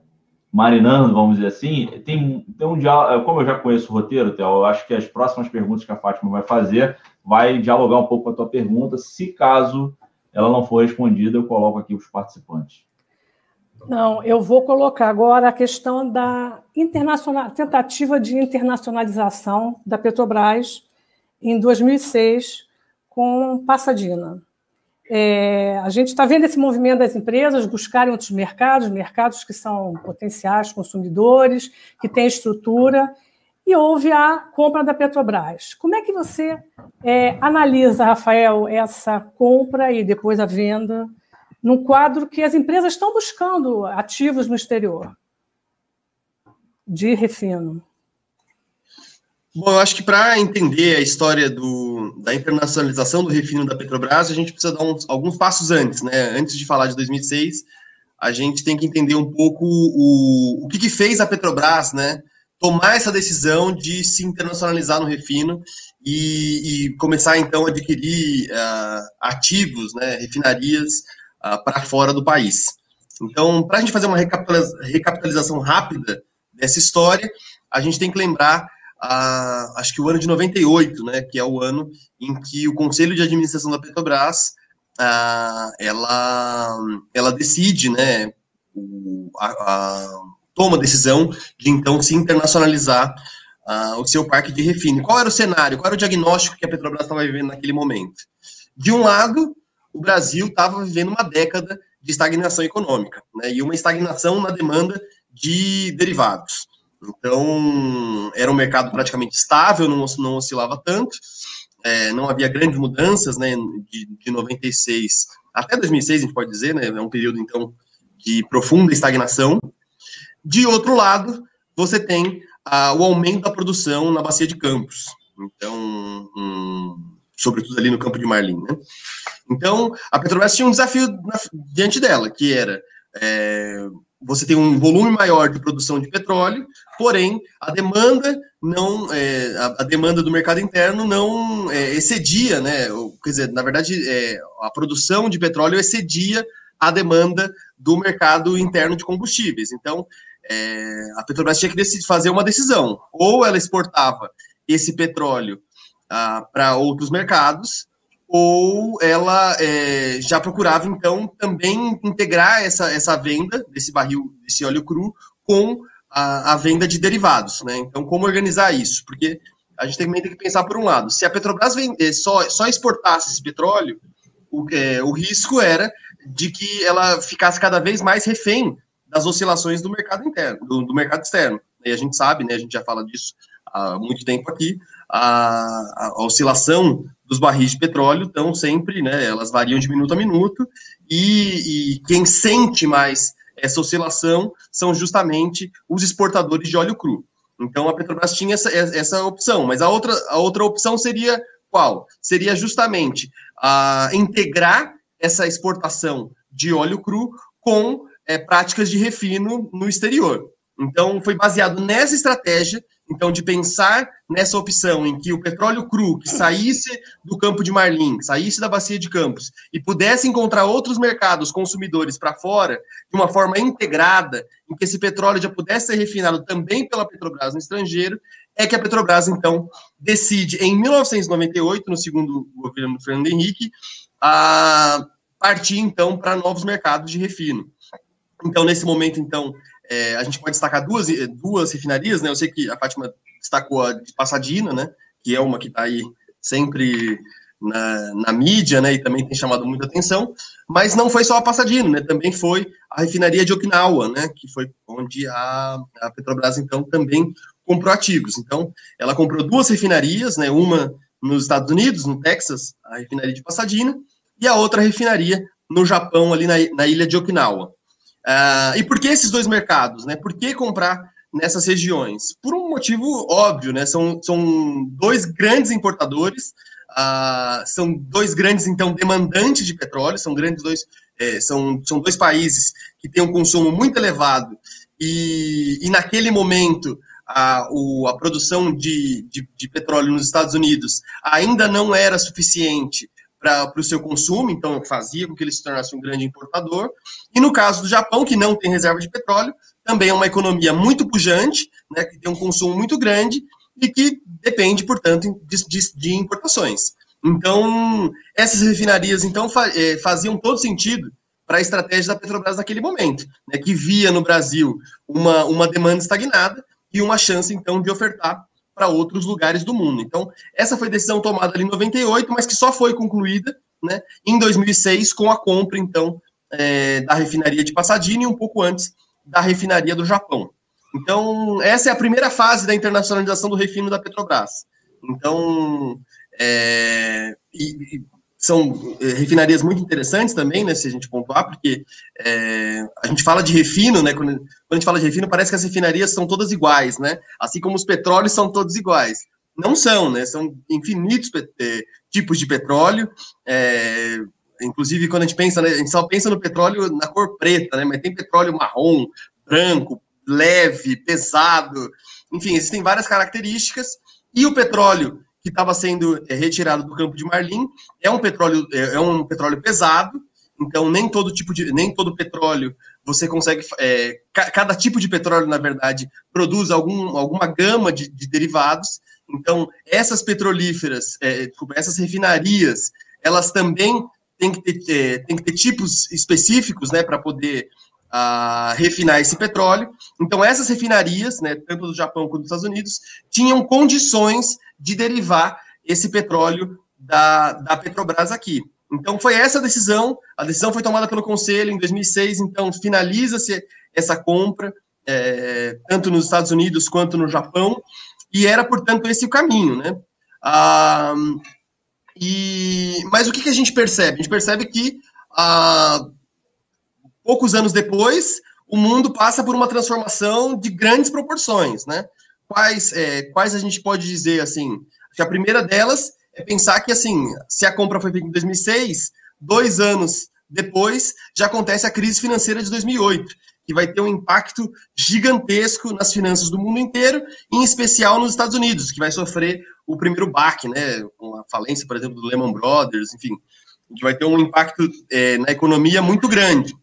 marinando, vamos dizer assim, tem, tem um diálogo, como eu já conheço o roteiro, Theo, eu acho que as próximas perguntas que a Fátima vai fazer vai dialogar um pouco com a tua pergunta. Se caso ela não for respondida, eu coloco aqui os participantes. Não, eu vou colocar agora a questão da internacional, tentativa de internacionalização da Petrobras em 2006 com Passadina. É, a gente está vendo esse movimento das empresas buscarem outros mercados, mercados que são potenciais consumidores, que têm estrutura, e houve a compra da Petrobras. Como é que você é, analisa, Rafael, essa compra e depois a venda, num quadro que as empresas estão buscando ativos no exterior de refino? Bom, eu acho que para entender a história do, da internacionalização do refino da Petrobras, a gente precisa dar uns, alguns passos antes, né? Antes de falar de 2006, a gente tem que entender um pouco o, o que, que fez a Petrobras, né? Tomar essa decisão de se internacionalizar no refino e, e começar então a adquirir uh, ativos, né? Refinarias uh, para fora do país. Então, para a gente fazer uma recapitalização rápida dessa história, a gente tem que lembrar a, acho que o ano de 98, né, que é o ano em que o Conselho de Administração da Petrobras a, ela, ela decide, né, o, a, a, toma a decisão de então se internacionalizar o seu parque de refino. Qual era o cenário? Qual era o diagnóstico que a Petrobras estava vivendo naquele momento? De um lado, o Brasil estava vivendo uma década de estagnação econômica, né, e uma estagnação na demanda de derivados. Então, era um mercado praticamente estável, não, não oscilava tanto, é, não havia grandes mudanças, né, de, de 96 até 2006, a gente pode dizer, né, é um período, então, de profunda estagnação. De outro lado, você tem ah, o aumento da produção na bacia de Campos, então, um, sobretudo ali no campo de Marlim, né. Então, a Petrobras tinha um desafio na, diante dela, que era é, você tem um volume maior de produção de petróleo, porém a demanda não é, a, a, demanda do mercado interno não é, excedia, né? Quer dizer, na verdade, é, a produção de petróleo excedia a demanda do mercado interno de combustíveis. Então, é, a Petrobras tinha que decidir, fazer uma decisão: ou ela exportava esse petróleo ah, para outros mercados, ou ela é, já procurava, então, também integrar essa, essa venda desse barril, desse óleo cru, com a, a venda de derivados. Né? Então, como organizar isso? Porque a gente também tem que pensar por um lado, se a Petrobras vende, só, só exportasse esse petróleo, o, é, o risco era de que ela ficasse cada vez mais refém das oscilações do mercado interno, do, do mercado externo. E a gente sabe, né, a gente já fala disso há muito tempo aqui, a, a, oscilação dos barris de petróleo estão sempre, né, elas variam de minuto a minuto, e, e, quem sente mais essa oscilação são justamente os exportadores de óleo cru. Então a Petrobras tinha essa, essa opção, mas a outra, a outra opção seria qual? Seria justamente a, integrar essa exportação de óleo cru com é, práticas de refino no exterior. Então, foi baseado nessa estratégia então, de pensar nessa opção em que o petróleo cru, que saísse do campo de Marlim, saísse da bacia de Campos, e pudesse encontrar outros mercados consumidores para fora, de uma forma integrada, em que esse petróleo já pudesse ser refinado também pela Petrobras no estrangeiro, é que a Petrobras, então, decide, em 1998, no segundo governo do Fernando Henrique, a partir, então, para novos mercados de refino. Então, nesse momento, então, é, a gente pode destacar duas, duas refinarias, né? Eu sei que a Fátima destacou a de Passadina, né? Que é uma que está aí sempre na, na, mídia, né? E também tem chamado muita atenção. Mas não foi só a Passadina, né? Também foi a refinaria de Okinawa, né? Que foi onde a, a Petrobras, então, também comprou ativos. Então, ela comprou duas refinarias, né? Uma nos Estados Unidos, no Texas, a refinaria de Passadina, e a outra refinaria no Japão, ali na, na ilha de Okinawa. Uh, e por que esses dois mercados? Né? Por que comprar nessas regiões? Por um motivo óbvio, né? São, são dois grandes importadores, uh, são dois grandes, então, demandantes de petróleo, são grandes dois, é, são, são dois países que têm um consumo muito elevado, e, e naquele momento a, o, a produção de, de, de petróleo nos Estados Unidos ainda não era suficiente para o seu consumo, então fazia com que ele se tornasse um grande importador. E no caso do Japão, que não tem reserva de petróleo, também é uma economia muito pujante, né, que tem um consumo muito grande e que depende, portanto, de, de, de importações. Então, essas refinarias então é, faziam todo sentido para a estratégia da Petrobras naquele momento, né, que via no Brasil uma, uma demanda estagnada e uma chance, então, de ofertar para outros lugares do mundo. Então, essa foi decisão tomada em 98, mas que só foi concluída né, em 2006 com a compra, então, é, da refinaria de Passadina e um pouco antes da refinaria do Japão. Então, essa é a primeira fase da internacionalização do refino da Petrobras. Então, é, e são é, refinarias muito interessantes também, né, se a gente pontuar, porque é, a gente fala de refino, né, quando, a gente fala de refino, parece que as refinarias são todas iguais, né, assim como os petróleos são todos iguais. Não são, né, são infinitos é, tipos de petróleo, é, inclusive quando a gente pensa, né, a gente só pensa no petróleo na cor preta, né, mas tem petróleo marrom, branco, leve, pesado, enfim, existem várias características, e o petróleo que estava sendo é, retirado do campo de Marlim. É um petróleo é, é, um petróleo pesado, então nem todo tipo de nem todo petróleo você consegue é, cada tipo de petróleo na verdade produz algum, alguma gama de, de derivados, então essas petrolíferas, é, essas refinarias, elas também têm que ter, é, têm que ter tipos específicos, né, para poder a refinar esse petróleo. Então, essas refinarias, né, tanto do Japão quanto dos Estados Unidos, tinham condições de derivar esse petróleo da, da Petrobras aqui. Então, foi essa a decisão. A decisão foi tomada pelo Conselho em 2006. Então, finaliza-se essa compra, é, tanto nos Estados Unidos quanto no Japão. E era, portanto, esse o caminho, né? Ah, e, mas o que, que a gente percebe? A gente percebe que ah, poucos anos depois, o mundo passa por uma transformação de grandes proporções, né? Quais, é, quais a gente pode dizer, assim, que a primeira delas é pensar que, assim, se a compra foi feita em 2006, dois anos depois, já acontece a crise financeira de 2008, que vai ter um impacto gigantesco nas finanças do mundo inteiro, em especial nos Estados Unidos, que vai sofrer o primeiro baque, né, com a falência, por exemplo, do Lehman Brothers, enfim, que vai ter um impacto é, na economia muito grande.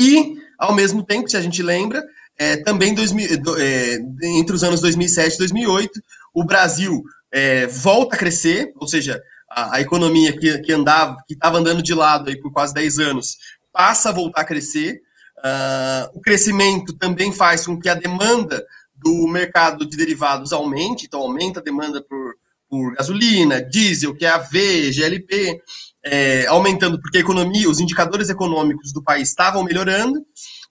E, ao mesmo tempo, se a gente lembra, é, também 2000, é, entre os anos 2007 e 2008, o Brasil é, volta a crescer, ou seja, a, a economia que, que andava, que estava andando de lado aí por quase 10 anos, passa a voltar a crescer. Uh, o crescimento também faz com que a demanda do mercado de derivados aumente, então aumenta a demanda por, por gasolina, diesel, QAV, GLP, é, aumentando porque a economia, os indicadores econômicos do país estavam melhorando.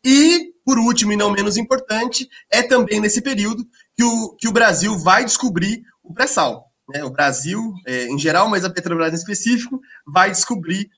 E, por último e não menos importante, é também nesse período que o, que o Brasil vai descobrir o pré-sal. Né? O Brasil, é, em geral, mas a Petrobras em específico, vai descobrir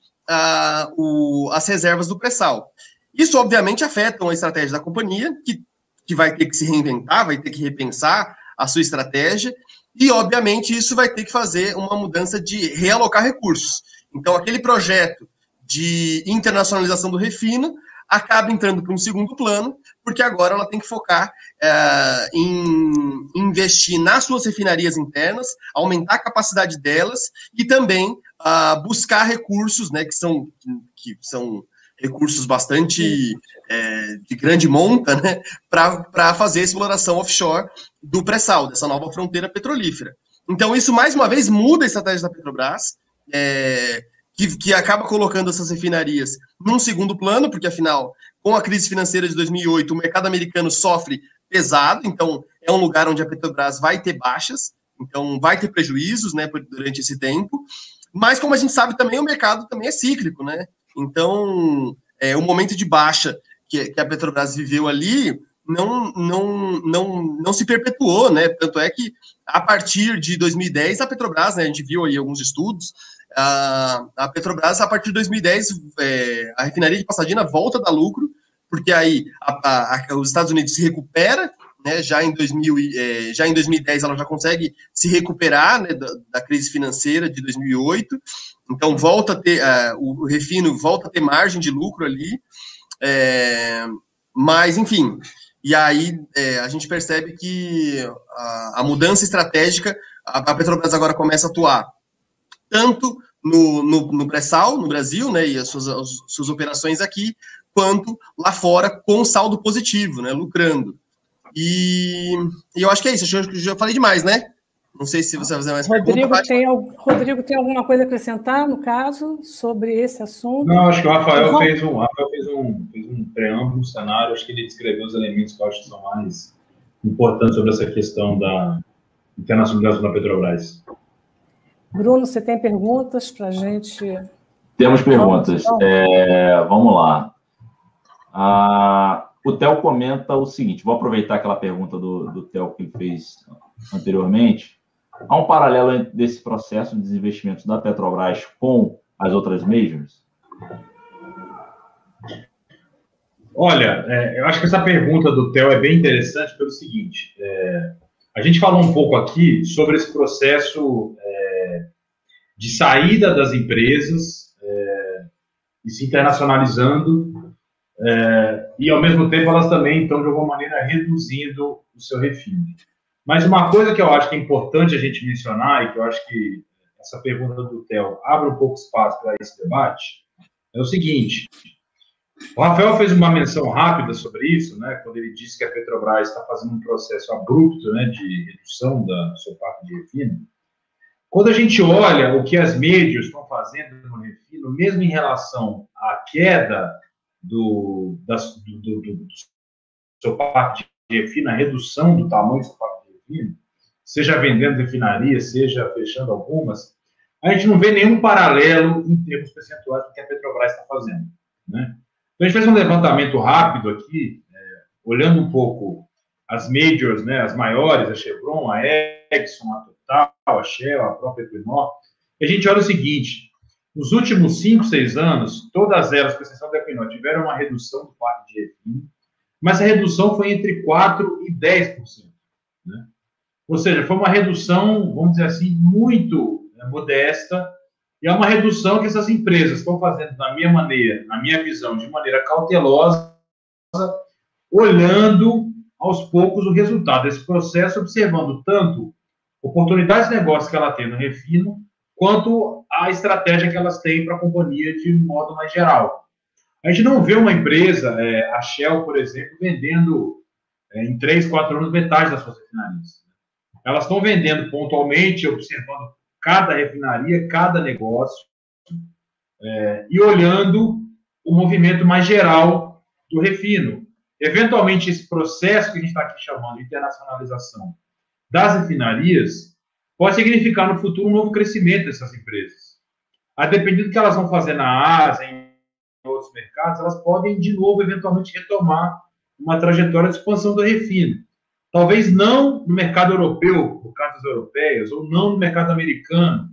o, as reservas do pré-sal. Isso, obviamente, afeta a estratégia da companhia, que, que vai ter que se reinventar, vai ter que repensar a sua estratégia, e, obviamente, isso vai ter que fazer uma mudança de realocar recursos. Então, aquele projeto de internacionalização do refino acaba entrando para um segundo plano, porque agora ela tem que focar é, em investir nas suas refinarias internas, aumentar a capacidade delas e também uh, buscar recursos, né, que são, que são recursos bastante é, de grande monta, né, para fazer a exploração offshore do pré-sal, dessa nova fronteira petrolífera. Então, isso, mais uma vez, muda a estratégia da Petrobras, é, que, que acaba colocando essas refinarias num segundo plano, porque, afinal, com a crise financeira de 2008, o mercado americano sofre pesado, então é um lugar onde a Petrobras vai ter baixas, então vai ter prejuízos né, durante esse tempo. Mas, como a gente sabe também, o mercado também é cíclico, né? Então, é, o momento de baixa que, que a Petrobras viveu ali não, não, não, não se perpetuou, né? Tanto é que a partir de 2010 a Petrobras, né, a gente viu aí alguns estudos, a, a Petrobras a partir de 2010 é, a refinaria de Passadina volta a dar lucro, porque aí a, a, os Estados Unidos se recupera, né? Já em 2000, é, já em 2010 ela já consegue se recuperar né, da, da crise financeira de 2008, então volta a ter uh, o refino volta a ter margem de lucro ali, é, mas enfim e aí é, a gente percebe que a, a mudança estratégica, a, a, Petrobras agora começa a atuar tanto no, no, no pré-sal, no Brasil, né, e as suas, as suas operações aqui, quanto lá fora com saldo positivo, né, lucrando. E, e eu acho que é isso, acho que eu já falei demais, né? Não sei se você vai fazer mais Rodrigo pergunta, tem, Rodrigo, tem alguma coisa a acrescentar, no caso, sobre esse assunto? Não, acho que o Rafael, fez um, Rafael fez, um, fez um preâmbulo, um cenário, acho que ele descreveu os elementos que eu acho que são mais importantes sobre essa questão da internacionalização da Petrobras. Bruno, você tem perguntas para a gente? Temos perguntas. Vamos, é, vamos lá. Ah, o Theo comenta o seguinte: vou aproveitar aquela pergunta do, do Theo que ele fez anteriormente. Há um paralelo desse processo de desinvestimento da Petrobras com as outras majors? Olha, é, eu acho que essa pergunta do Theo é bem interessante pelo seguinte: é, a gente falou um pouco aqui sobre esse processo de saída das empresas é, e se internacionalizando, é, e ao mesmo tempo elas também estão, de alguma maneira, reduzindo o seu refino. Mas uma coisa que eu acho que é importante a gente mencionar, e que eu acho que essa pergunta do Theo abre um pouco espaço para esse debate, é o seguinte: o Rafael fez uma menção rápida sobre isso, né, quando ele disse que a Petrobras está fazendo um processo abrupto né, de redução da sua parte de refino. Quando a gente olha o que as médias estão fazendo no refino, mesmo em relação à queda do, da, do, do, do, do seu parte de refino, a redução do tamanho da sua parte de refino, seja vendendo refinarias, seja fechando algumas, a gente não vê nenhum paralelo em termos percentuais do que a Petrobras está fazendo. Né? Então, a gente fez um levantamento rápido aqui, é, olhando um pouco as majors, né, as maiores, a Chevron, a Exxon, a a Shell, a própria Equinor, a gente olha o seguinte, nos últimos 5, 6 anos, todas elas, com exceção da Equinor, tiveram uma redução do parque de refino, mas a redução foi entre 4% e 10%. Né? Ou seja, foi uma redução, vamos dizer assim, muito né, modesta, e é uma redução que essas empresas estão fazendo, na minha maneira, na minha visão, de maneira cautelosa, olhando aos poucos o resultado desse processo, observando tanto oportunidades de negócio que ela tem no refino, quanto a estratégia que elas têm para a companhia de modo mais geral. A gente não vê uma empresa, é, a Shell, por exemplo, vendendo é, em três, quatro anos metade das suas refinarias. Elas estão vendendo pontualmente, observando cada refinaria, cada negócio, é, e olhando o movimento mais geral do refino. Eventualmente, esse processo que a gente está aqui chamando de internacionalização das refinarias pode significar no futuro um novo crescimento dessas empresas. A depender do que elas vão fazer na Ásia, em outros mercados, elas podem, de novo, eventualmente retomar uma trajetória de expansão do refino. Talvez não no mercado europeu, no caso das europeias, ou não no mercado americano,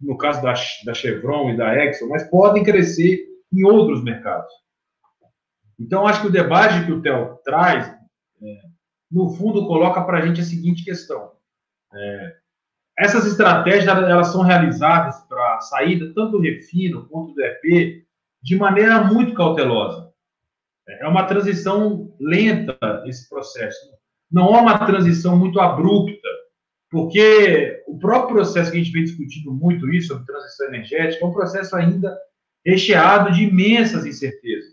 no caso da, da Chevron e da Exxon, mas podem crescer em outros mercados. Então, acho que o debate que o Theo traz, é, no fundo, coloca para a gente a seguinte questão. É, essas estratégias elas são realizadas para a saída tanto do refino quanto do EP de maneira muito cautelosa. É uma transição lenta esse processo não há uma transição muito abrupta, porque o próprio processo que a gente vem discutindo muito isso, sobre transição energética, é um processo ainda recheado de imensas incertezas.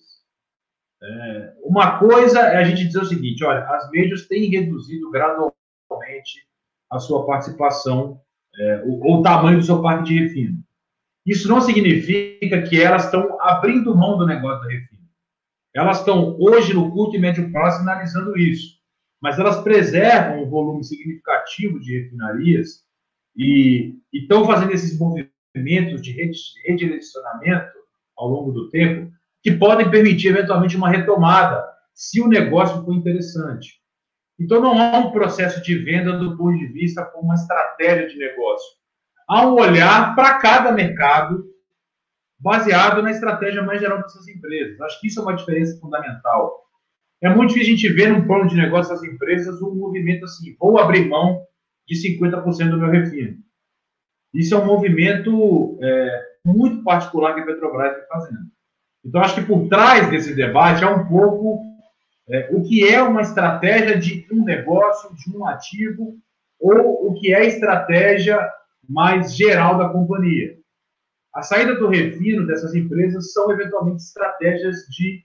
É, uma coisa é a gente dizer o seguinte: olha, as médias têm reduzido gradualmente a sua participação, é, o, o tamanho do seu parque de refino. Isso não significa que elas estão abrindo mão do negócio da refino. Elas estão, hoje, no curto e médio prazo, sinalizando isso mas elas preservam um volume significativo de refinarias e estão fazendo esses movimentos de redirecionamento ao longo do tempo que podem permitir eventualmente uma retomada se o negócio for interessante. Então não há um processo de venda do ponto de vista como uma estratégia de negócio. Há um olhar para cada mercado baseado na estratégia mais geral dessas empresas. Acho que isso é uma diferença fundamental. É muito difícil a gente ver num plano de negócio das empresas um movimento assim, vou abrir mão de 50% do meu refino. Isso é um movimento é, muito particular que a Petrobras está fazendo. Então, acho que por trás desse debate é um pouco é, o que é uma estratégia de um negócio, de um ativo, ou o que é a estratégia mais geral da companhia. A saída do refino dessas empresas são, eventualmente, estratégias de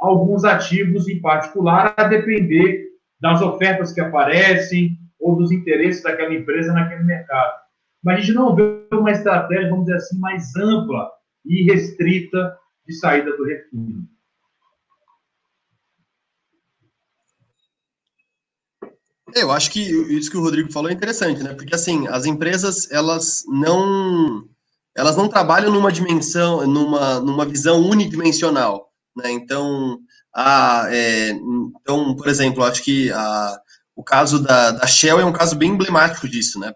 alguns ativos em particular, a depender das ofertas que aparecem ou dos interesses daquela empresa naquele mercado. Mas a gente não vê uma estratégia, vamos dizer assim, mais ampla e restrita de saída do refino. Eu acho que isso que o Rodrigo falou é interessante, né? Porque assim, as empresas elas não elas não trabalham numa dimensão, numa, numa visão unidimensional. Né? Então, a, é, então, por exemplo, acho que a, o caso da, da Shell é um caso bem emblemático disso. Né?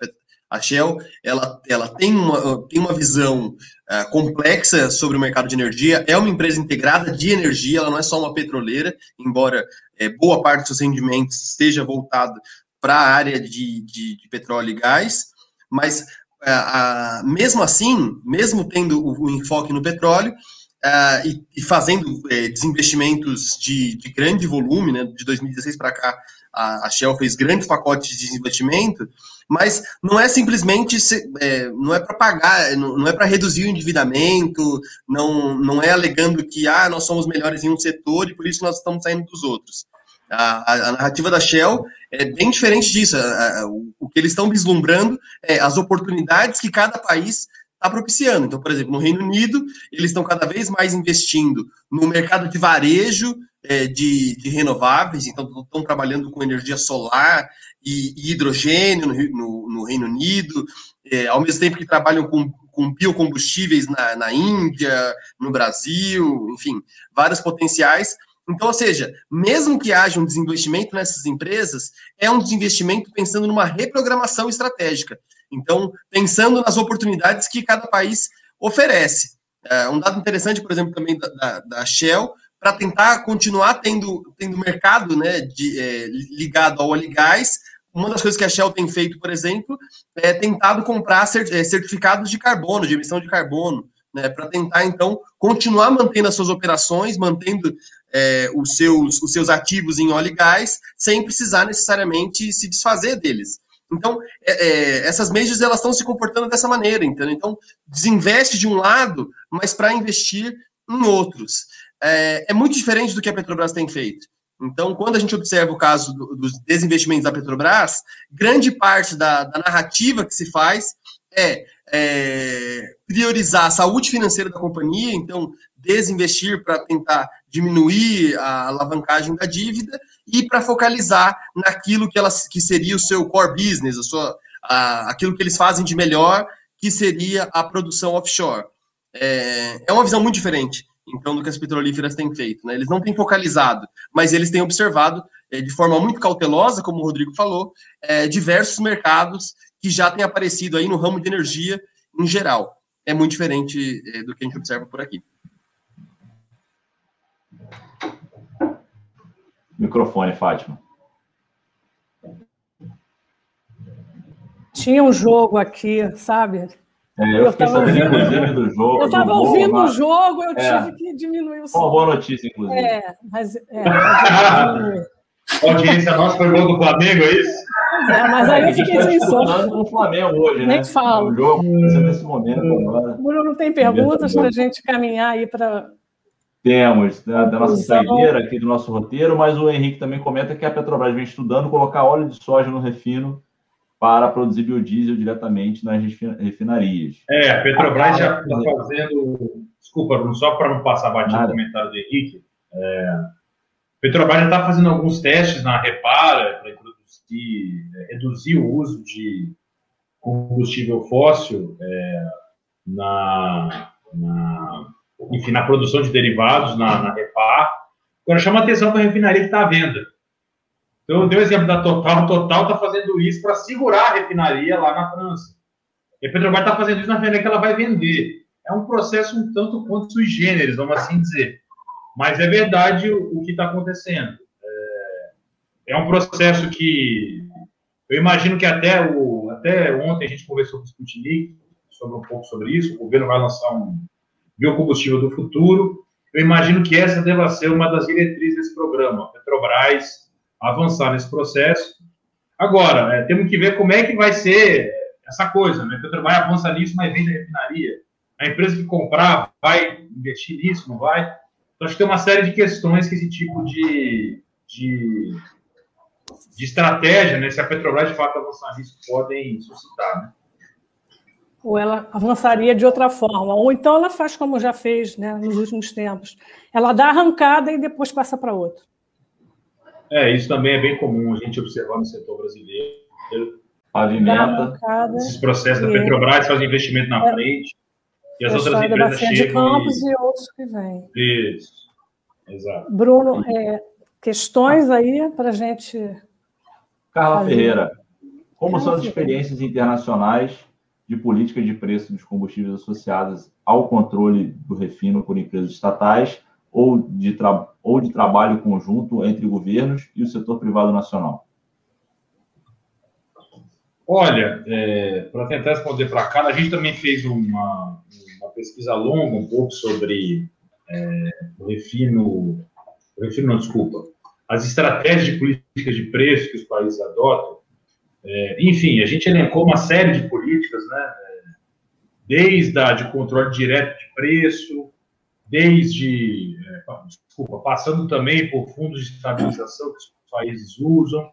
A Shell ela, ela tem, uma, tem uma visão uh, complexa sobre o mercado de energia, é uma empresa integrada de energia, ela não é só uma petroleira, embora é, boa parte dos seus rendimentos esteja voltado para a área de, de, de, petróleo e gás, mas uh, mesmo assim, mesmo tendo o, o enfoque no petróleo, uh, e, e, fazendo é, desinvestimentos de, de, grande volume, né, de 2016 para cá, a, a, Shell fez grandes pacotes de desinvestimento, mas não é simplesmente, é, não é para pagar, não, não é para reduzir o endividamento, não, não é alegando que ah, nós somos melhores em um setor e por isso nós estamos saindo dos outros. A, a, a narrativa da Shell é bem diferente disso. O, o que eles estão vislumbrando é as oportunidades que cada país está propiciando. Então, por exemplo, no Reino Unido, eles estão cada vez mais investindo no mercado de varejo é, de, de, renováveis, então estão trabalhando com energia solar e, e hidrogênio no, no, no, Reino Unido, é, ao mesmo tempo que trabalham com, com biocombustíveis na, na Índia, no Brasil, enfim, vários potenciais. Então, ou seja, mesmo que haja um desinvestimento nessas empresas, é um desinvestimento pensando numa reprogramação estratégica. Então, pensando nas oportunidades que cada país oferece. É, um dado interessante, por exemplo, também da, da, da Shell, para tentar continuar tendo, tendo mercado né, de, é, ligado ao óleo e gás, uma das coisas que a Shell tem feito, por exemplo, é tentado comprar é, certificados de carbono, de emissão de carbono, né, para tentar, então, continuar mantendo as suas operações, mantendo é, os, seus, os seus ativos em óleo e gás, sem precisar necessariamente se desfazer deles. Então, é, é, essas majors elas estão se comportando dessa maneira, entendeu? Então, desinveste de um lado, mas para investir em outros. É, é, muito diferente do que a Petrobras tem feito. Então, quando a gente observa o caso do, dos desinvestimentos da Petrobras, grande parte da, da narrativa que se faz é, é, priorizar a saúde financeira da companhia, então desinvestir para tentar diminuir a alavancagem da dívida e para focalizar naquilo que, elas, que seria o seu core business, a sua, a, aquilo que eles fazem de melhor, que seria a produção offshore. É, é uma visão muito diferente, então, do que as petrolíferas têm feito. Né? Eles não têm focalizado, mas eles têm observado é, de forma muito cautelosa, como o Rodrigo falou, é, diversos mercados que já têm aparecido aí no ramo de energia em geral. É muito diferente é, do que a gente observa por aqui. Microfone, Fátima. Tinha um jogo aqui, sabe? É, eu, eu fiquei sabendo, inclusive, do jogo. Eu estava ouvindo o jogo, eu é. tive que diminuir o som. Uma boa notícia, inclusive. É, mas. É, mas a audiência nossa foi gol do Flamengo, é isso? É, mas aí eu fiquei sem som. com o Flamengo hoje, né? Nem falo. O jogo, nesse momento agora. Bruno, tem perguntas para a gente caminhar aí para temos da, da nossa saideira aqui do nosso roteiro, mas o Henrique também comenta que a Petrobras vem estudando colocar óleo de soja no refino para produzir biodiesel diretamente nas refinarias. É, a Petrobras já está fazendo. Desculpa, só para não passar batido o comentário do Henrique. É, Petrobras já está fazendo alguns testes na Repara para introduzir, é, reduzir o uso de combustível fóssil é, na, na enfim, na produção de derivados, na, na Repar. Agora, chama atenção para a refinaria que está à venda. Então, eu dei o exemplo da Total. A Total está fazendo isso para segurar a refinaria lá na França. E a Petrobras está fazendo isso na refinaria que ela vai vender. É um processo um tanto quanto sui generis, vamos assim dizer. Mas é verdade o, que está acontecendo. É, é, um processo que eu imagino que até, o, até ontem a gente conversou com o Sputnik sobre um pouco sobre isso. O governo vai lançar um, biocombustível do futuro. Eu imagino que essa deva ser uma das diretrizes desse programa, Petrobras avançar nesse processo. Agora, é, temos que ver como é que vai ser essa coisa, né? Petrobras avança nisso, mas vende a refinaria. A empresa que comprar vai investir nisso, não vai? Então, acho que tem uma série de questões que esse tipo de, de, de estratégia, né? Se a Petrobras de fato avançar nisso, podem suscitar, né? ou ela avançaria de outra forma, ou então ela faz como já fez né, nos últimos tempos. Ela dá arrancada e depois passa para outro. É, isso também é bem comum a gente observar no setor brasileiro. Alimenta. Esses processos da Petrobras fazem investimento na é, frente e as outras empresas chegam. de Campos e... e outros que vêm. Isso. Exato. Bruno, é, questões aí para a gente. Carla fazer. Ferreira, como Carla são as experiências internacionais de política de preço dos combustíveis associadas ao controle do refino por empresas estatais ou de, ou de trabalho conjunto entre governos e o setor privado nacional? Olha, é, para tentar responder para cá, a gente também fez uma, uma pesquisa longa um pouco sobre é, o refino, o refino, não, desculpa, as estratégias de políticas de preço que os países adotam. É, enfim, a gente elencou uma série de políticas, né? Desde a de controle direto de preço, desde, é, desculpa, passando também por fundos de estabilização que os países usam,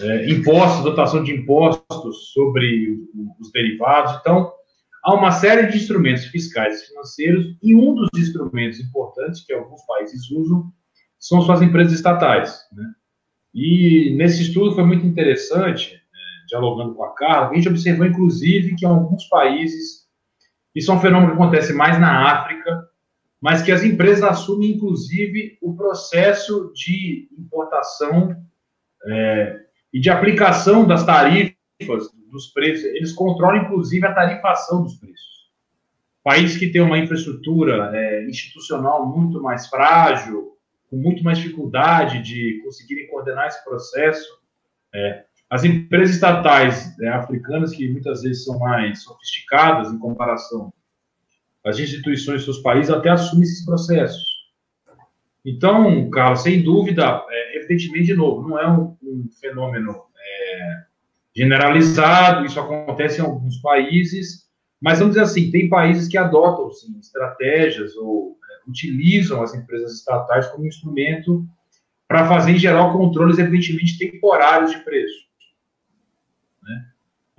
é, impostos, dotação de impostos sobre os derivados. Então, há uma série de instrumentos fiscais e financeiros, e um dos instrumentos importantes que alguns países usam são suas empresas estatais. Né? E nesse estudo foi muito interessante, é, dialogando com a Carla, a gente observou, inclusive, que alguns países, isso é um fenômeno que acontece mais na África, mas que as empresas assumem, inclusive, o processo de importação é, e de aplicação das tarifas dos preços, eles controlam inclusive a tarifação dos preços. Países que têm uma infraestrutura é, institucional muito mais frágil, com muito mais dificuldade de conseguirem coordenar esse processo, é, as empresas estatais é, africanas, que muitas vezes são mais sofisticadas em comparação às instituições dos seus países, até assumem esses processos. Então, Carlos, sem dúvida, é, evidentemente, de novo, não é um, um fenômeno é, generalizado, isso acontece em alguns países, mas vamos dizer assim, tem países que adotam sim, estratégias ou é, utilizam as empresas estatais como instrumento para fazer, em geral, controles evidentemente temporários de preço. Né?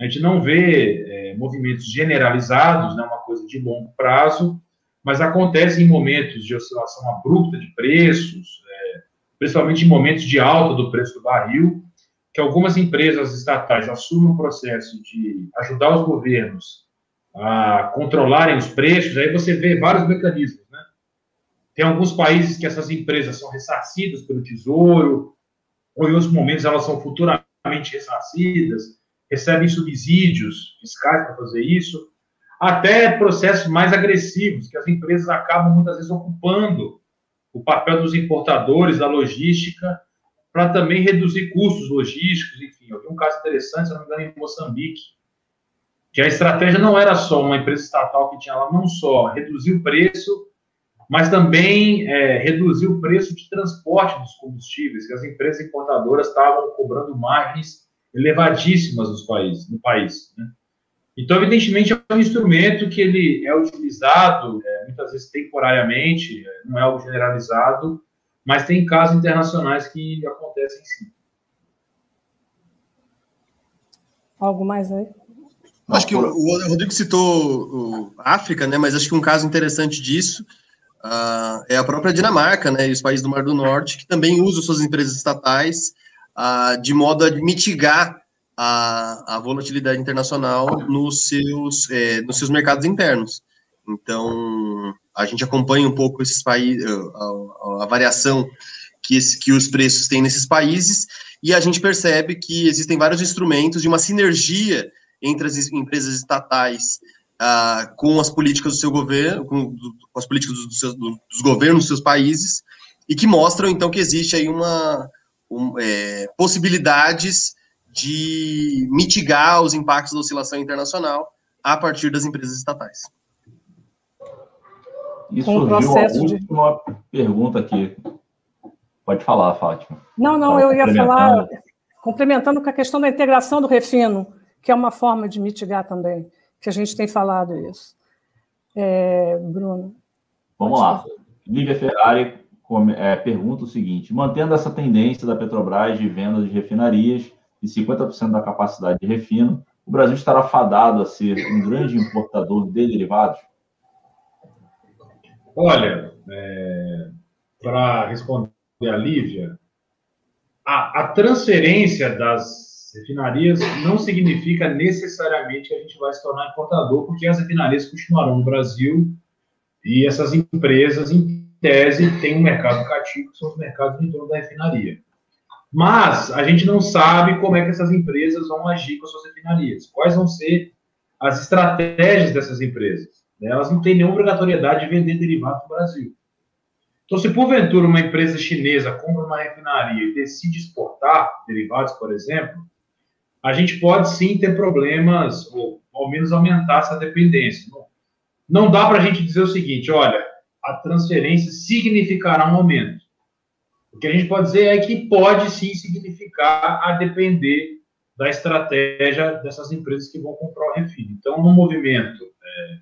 A gente não vê é, movimentos generalizados, né, uma coisa de longo prazo, mas acontece em momentos de oscilação abrupta de preços, é, principalmente em momentos de alta do preço do barril, que algumas empresas estatais assumem o processo de ajudar os governos a controlarem os preços, aí você vê vários mecanismos, né? Tem alguns países que essas empresas são ressarcidas pelo Tesouro, ou em outros momentos elas são futuramente ressarcidas, recebem subsídios fiscais para fazer isso, até processos mais agressivos, que as empresas acabam muitas vezes ocupando o papel dos importadores, da logística, para também reduzir custos logísticos, enfim. Eu vi um caso interessante, se não me engano, em Moçambique, que a estratégia não era só uma empresa estatal que tinha lá, não só reduzir o preço, mas também é, reduzir o preço de transporte dos combustíveis, que as empresas importadoras estavam cobrando margens elevadíssimas nos países, no país. Né? Então, evidentemente, é um instrumento que ele é utilizado é, muitas vezes temporariamente, não é algo generalizado, mas tem casos internacionais que acontecem sim. Algo mais aí? Acho que o, o Rodrigo citou a África, né? Mas acho que um caso interessante disso uh, é a própria Dinamarca, né? E os países do Mar do Norte que também usam suas empresas estatais uh, de modo a mitigar a, a volatilidade internacional nos seus, é, nos seus mercados internos. Então, a gente acompanha um pouco esses países, a, a, variação que, esse, que os preços têm nesses países, e a gente percebe que existem vários instrumentos de uma sinergia entre as empresas estatais ah, com as políticas do seu governo, com, com as políticas do, do, do, dos governos dos seus países, e que mostram, então, que existe aí uma um, é, possibilidades de mitigar os impactos da oscilação internacional a partir das empresas estatais. E surgiu processo uma última de... pergunta aqui. Pode falar, Fátima. Não, não, eu ia falar, complementando com a questão da integração do refino, que é uma forma de mitigar também, que a gente tem falado isso. É, Bruno. Vamos lá. Lívia Ferrari é, pergunta o seguinte: mantendo essa tendência da Petrobras de venda de refinarias e 50% da capacidade de refino, o Brasil estará fadado a ser um grande importador de derivados? Olha, é, para responder a Lívia, a, a, transferência das refinarias não significa necessariamente que a gente vai se tornar importador, porque as refinarias continuarão no Brasil e essas empresas, em tese, tem um mercado cativo, que são os mercados em torno da refinaria. Mas a gente não sabe como é que essas empresas vão agir com as suas refinarias, quais vão ser as estratégias dessas empresas. Elas não têm nenhuma obrigatoriedade de vender derivados no Brasil. Então, se porventura uma empresa chinesa compra uma refinaria e decide exportar derivados, por exemplo, a gente pode sim ter problemas, ou ao menos aumentar essa dependência. Não dá para a gente dizer o seguinte: olha, a transferência significará um aumento. O que a gente pode dizer é que pode sim significar a depender da estratégia dessas empresas que vão comprar o refino. Então, no movimento é,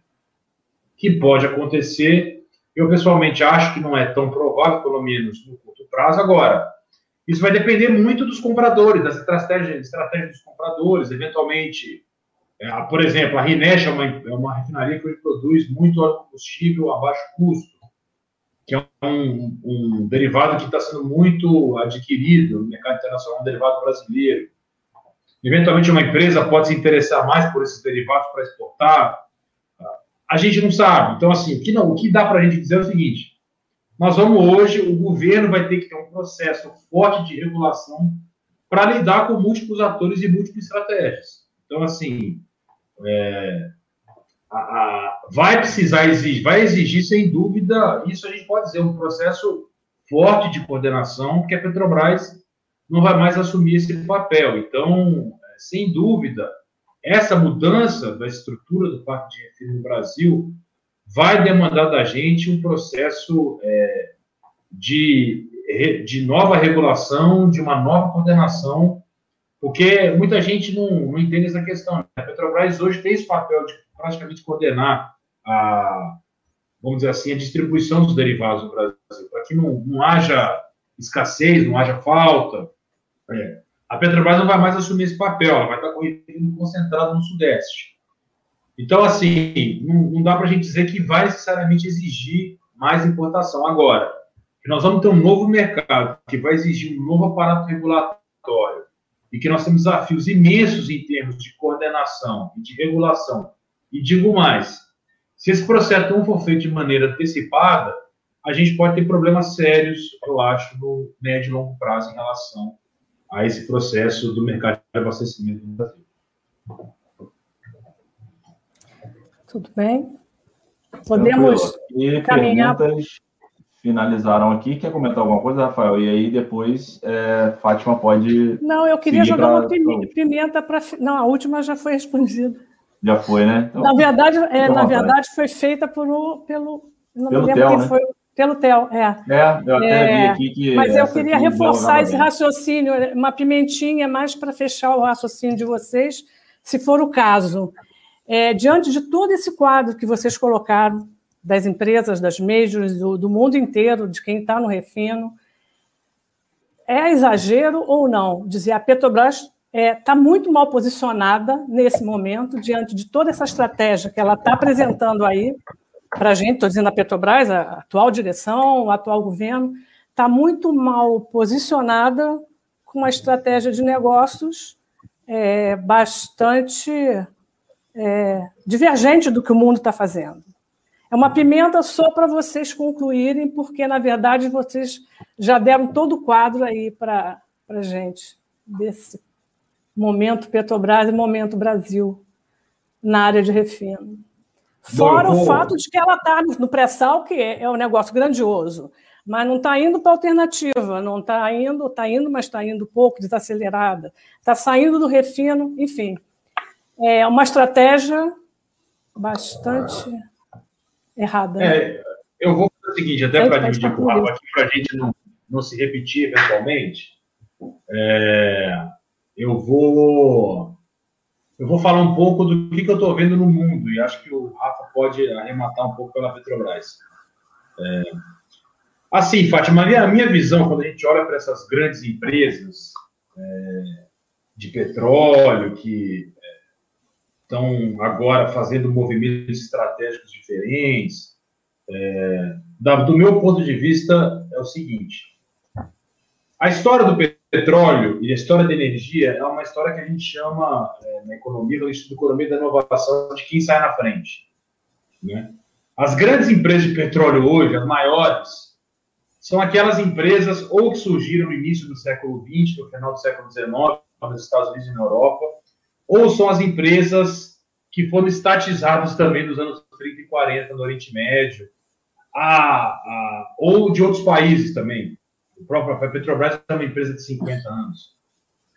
que pode acontecer, eu pessoalmente acho que não é tão provável, pelo menos no curto prazo. Agora, isso vai depender muito dos compradores, das estratégias, estratégias dos compradores. Eventualmente, é, por exemplo, a Rinesh é uma, é uma refinaria que produz muito óleo combustível a baixo custo que é um, um derivado que está sendo muito adquirido no mercado internacional, um derivado brasileiro. Eventualmente, uma empresa pode se interessar mais por esses derivados para exportar. A gente não sabe. Então, assim, o que, não, o que dá para a gente dizer é o seguinte: nós vamos hoje, o governo vai ter que ter um processo forte de regulação para lidar com múltiplos atores e múltiplas estratégias. Então, assim, é, a, a, vai precisar exigir, vai exigir, sem dúvida, isso a gente pode dizer, um processo forte de coordenação, que a Petrobras não vai mais assumir esse papel. Então, é, sem dúvida, essa mudança da estrutura do Parque de Refino no Brasil vai demandar da gente um processo é, de, de nova regulação, de uma nova coordenação, porque muita gente não, não entende essa questão. A Petrobras hoje tem esse papel de praticamente coordenar a, vamos dizer assim, a distribuição dos derivados no Brasil, para que não, não haja escassez, não haja falta. É. A Petrobras não vai mais assumir esse papel, ela vai estar concentrada no Sudeste. Então, assim, não, não dá para a gente dizer que vai necessariamente exigir mais importação. Agora, que nós vamos ter um novo mercado que vai exigir um novo aparato regulatório e que nós temos desafios imensos em termos de coordenação e de regulação e digo mais: se esse processo não for feito de maneira antecipada, a gente pode ter problemas sérios, eu acho, no médio e longo prazo em relação a esse processo do mercado de abastecimento no Brasil. Tudo bem? Podemos caminhar. Perguntas finalizaram aqui. Quer comentar alguma coisa, Rafael? E aí depois é, Fátima pode. Não, eu queria jogar pra... uma pimenta para. Não, a última já foi respondida. Já foi, né? Então, na verdade, é, na verdade foi feita por, pelo. Não pelo me lembro quem né? foi. Pelo TEL, é. É, eu até é, vi aqui que. Mas eu queria reforçar esse raciocínio, uma pimentinha mais para fechar o raciocínio de vocês, se for o caso. É, diante de todo esse quadro que vocês colocaram, das empresas, das majors, do, do mundo inteiro, de quem está no refino, é exagero ou não dizer a Petrobras está é, tá muito mal posicionada nesse momento, diante de toda essa estratégia que ela está apresentando aí para a gente, estou dizendo a Petrobras, a atual direção, o atual governo, está muito mal posicionada com uma estratégia de negócios é, bastante é, divergente do que o mundo está fazendo. É uma pimenta só para vocês concluírem, porque, na verdade, vocês já deram todo o quadro aí para a gente desse momento Petrobras e momento Brasil na área de refino. Fora Bom, o fato de que ela está no pré-sal, que é, é um negócio grandioso, mas não está indo para a alternativa, não está indo, está indo, mas está indo pouco, desacelerada, está saindo do refino, enfim. É uma estratégia bastante errada. Né? É, eu vou fazer o seguinte, até para dividir com o Rafa aqui, para a gente não, não se repetir eventualmente. É, eu vou eu vou falar um pouco do que, que eu estou vendo no mundo e acho que o Rafa pode arrematar um pouco pela Petrobras. É, assim, Fátima, a minha, visão, quando a gente olha para essas grandes empresas é, de petróleo que é, estão agora fazendo movimentos estratégicos diferentes, é, do meu ponto de vista, é o seguinte: a história do petróleo e a história da energia é uma história que a gente chama, é, na economia, no estudo economia da inovação, de quem sai na frente. Né? As grandes empresas de petróleo hoje, as maiores, são aquelas empresas ou que surgiram no início do século XX, no final do século XIX, nos Estados Unidos e na Europa, ou são as empresas que foram estatizadas também nos anos 30 e 40 no Oriente Médio, a, a, ou de outros países também. O próprio a Petrobras é uma empresa de 50 anos.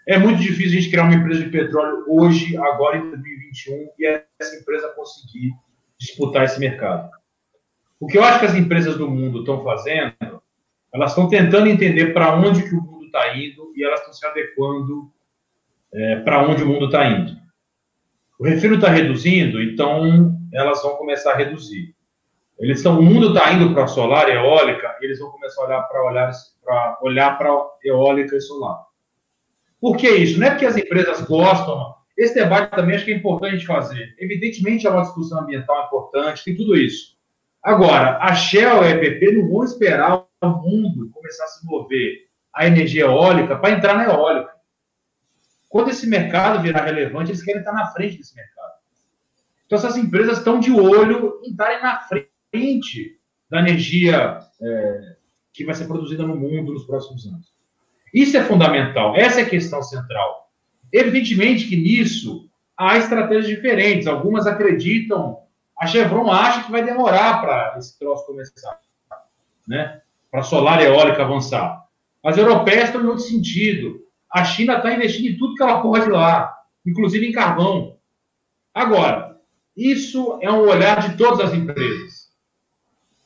É muito difícil a gente criar uma empresa de petróleo hoje, agora em 2021, e essa empresa conseguir disputar esse mercado. O que eu acho que as empresas do mundo estão fazendo, elas estão tentando entender para onde que o mundo está indo e elas estão se adequando é, para onde o mundo está indo. O refino está reduzindo, então elas vão começar a reduzir. Eles estão, o mundo está indo para solar e eólica, eles vão começar a olhar para olhar para olhar para eólica e solar. Por que isso? Não é porque as empresas gostam. Esse debate também acho que é importante fazer. Evidentemente, é uma discussão ambiental importante, tem tudo isso. Agora, a Shell e a EPP não vão esperar o mundo começar a se mover a energia eólica para entrar na eólica. Quando esse mercado virar relevante, eles querem estar na frente desse mercado. Então, essas empresas estão de olho em estarem na frente da energia é, que vai ser produzida no mundo nos próximos anos. Isso é fundamental, essa é a questão central. Evidentemente que nisso há estratégias diferentes. Algumas acreditam, a Chevron acha que vai demorar para esse troço começar, né? para solar e eólica avançar. As europeias estão em outro sentido. A China está investindo em tudo que ela pode lá, inclusive em carvão. Agora, isso é um olhar de todas as empresas.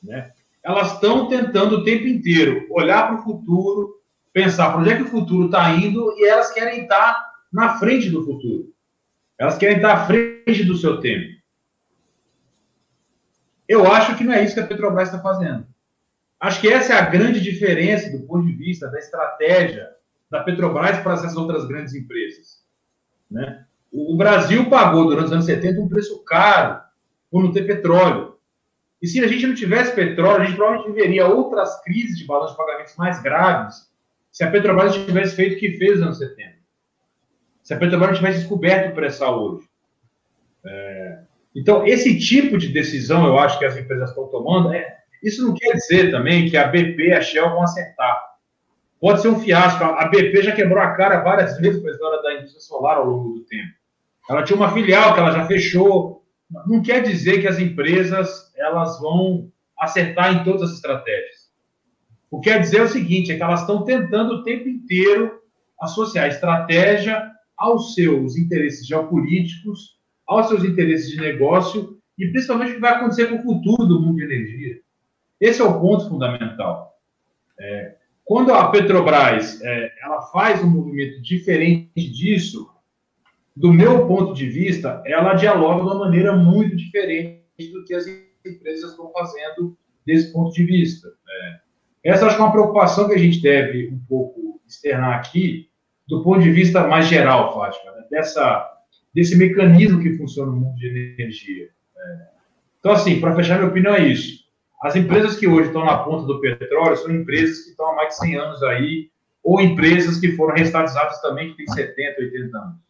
Né? Elas estão tentando o tempo inteiro olhar para o futuro, pensar para onde é que o futuro está indo e elas querem estar na frente do futuro. Elas querem estar à frente do seu tempo. Eu acho que não é isso que a Petrobras está fazendo. Acho que essa é a grande diferença do ponto de vista da estratégia da Petrobras para essas outras grandes empresas. Né? O Brasil pagou durante os anos 70 um preço caro por não ter petróleo. E se a gente não tivesse petróleo, a gente provavelmente viveria outras crises de balanço de pagamentos mais graves se a Petrobras tivesse feito o que fez nos anos 70. Se a Petrobras tivesse descoberto o pré-sal hoje. É... Então, esse tipo de decisão, eu acho que as empresas estão tomando, é... isso não quer dizer também que a BP e a Shell vão acertar. Pode ser um fiasco. A BP já quebrou a cara várias vezes com a história da indústria solar ao longo do tempo. Ela tinha uma filial que ela já fechou. Não quer dizer que as empresas elas vão acertar em todas as estratégias. O que quer dizer é o seguinte, é que elas estão tentando o tempo inteiro associar a estratégia aos seus interesses geopolíticos, aos seus interesses de negócio e principalmente o que vai acontecer com o futuro do mundo de energia. Esse é o ponto fundamental. É, quando a Petrobras é, ela faz um movimento diferente disso, do meu ponto de vista, ela dialoga de uma maneira muito diferente do que as empresas estão fazendo desse ponto de vista. É, essa acho que é uma preocupação que a gente deve um pouco externar aqui, do ponto de vista mais geral, Fátima, né? dessa, desse mecanismo que funciona no mundo de energia. É. Então, assim, para fechar minha opinião, é isso. As empresas que hoje estão na ponta do petróleo são empresas que estão há mais de 100 anos aí, ou empresas que foram restatizadas também, que têm 70, 80 anos.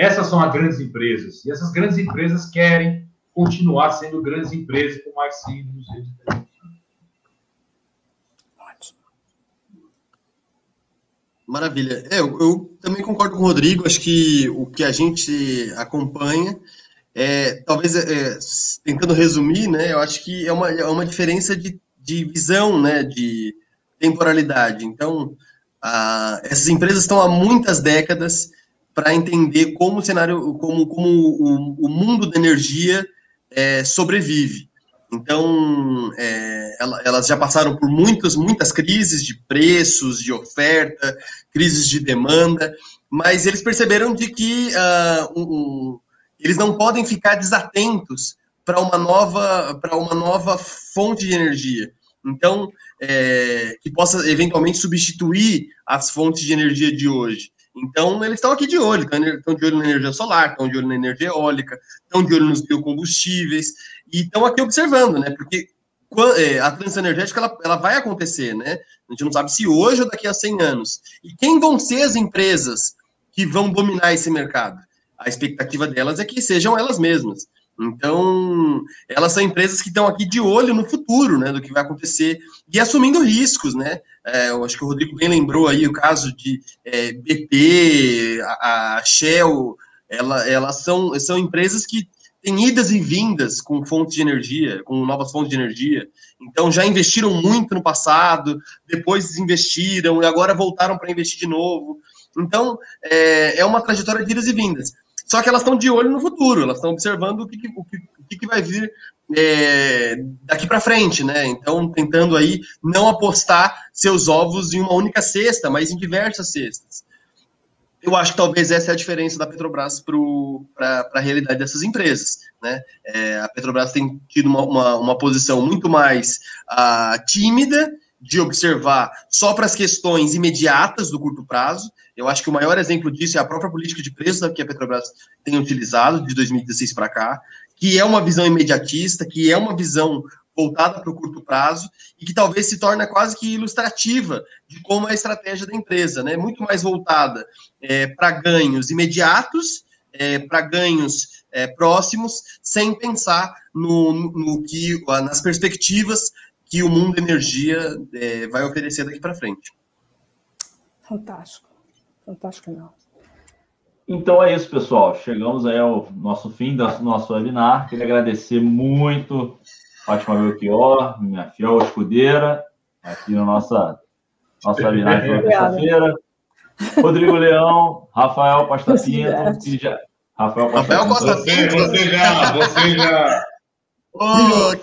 Essas são as grandes empresas. E essas grandes empresas querem continuar sendo grandes empresas por mais 100, 200, Maravilha. É, eu, eu, também concordo com o Rodrigo. Acho que o que a gente acompanha é, talvez, é, tentando resumir, né, eu acho que é uma, é uma diferença de, de visão, né, de temporalidade. Então, a, essas empresas estão há muitas décadas para entender como o cenário, como, como o, o mundo da energia é, sobrevive. Então, é, elas já passaram por muitas, muitas crises de preços, de oferta, crises de demanda, mas eles perceberam de que uh, um, eles não podem ficar desatentos para uma nova para uma nova fonte de energia. Então, é, que possa eventualmente substituir as fontes de energia de hoje. Então, eles estão aqui de olho, estão de olho na energia solar, estão de olho na energia eólica, estão de olho nos biocombustíveis, e estão aqui observando, né? Porque é, a transição energética ela, ela vai acontecer, né? A gente não sabe se hoje ou daqui a 100 anos. E quem vão ser as empresas que vão dominar esse mercado? A expectativa delas é que sejam elas mesmas. Então, elas são empresas que estão aqui de olho no futuro, né, do que vai acontecer e assumindo riscos, né? É, eu acho que o Rodrigo bem lembrou aí o caso de é, BP, a, a Shell, ela, elas são, são empresas que têm idas e vindas com fontes de energia, com novas fontes de energia. Então, já investiram muito no passado, depois desinvestiram e agora voltaram para investir de novo. Então, é, é uma trajetória de idas e vindas. Só que elas estão de olho no futuro, elas estão observando o que, o que, o que vai vir é, daqui para frente, né? Então, tentando aí não apostar seus ovos em uma única cesta, mas em diversas cestas. Eu acho que talvez essa é a diferença da Petrobras para a realidade dessas empresas. Né? É, a Petrobras tem tido uma, uma, uma posição muito mais uh, tímida de observar só para as questões imediatas do curto prazo. Eu acho que o maior exemplo disso é a própria política de preços que a Petrobras tem utilizado de 2016 para cá, que é uma visão imediatista, que é uma visão voltada para o curto prazo e que talvez se torne quase que ilustrativa de como é a estratégia da empresa, né? Muito mais voltada é, para ganhos imediatos, é, para ganhos é, próximos, sem pensar no, no, no que nas perspectivas que o mundo energia é, vai oferecer daqui para frente. Fantástico, fantástico não. Então é isso, pessoal. Chegamos aí ao nosso fim do nosso webinar. Queria agradecer muito Fátima Belchior, minha fiel escudeira, aqui no nossa, nosso webinar de terça-feira. Rodrigo Leão, Rafael Costa Pinto, já... Rafael Costa Rafael Costa Pinto. Você já, você já Ô,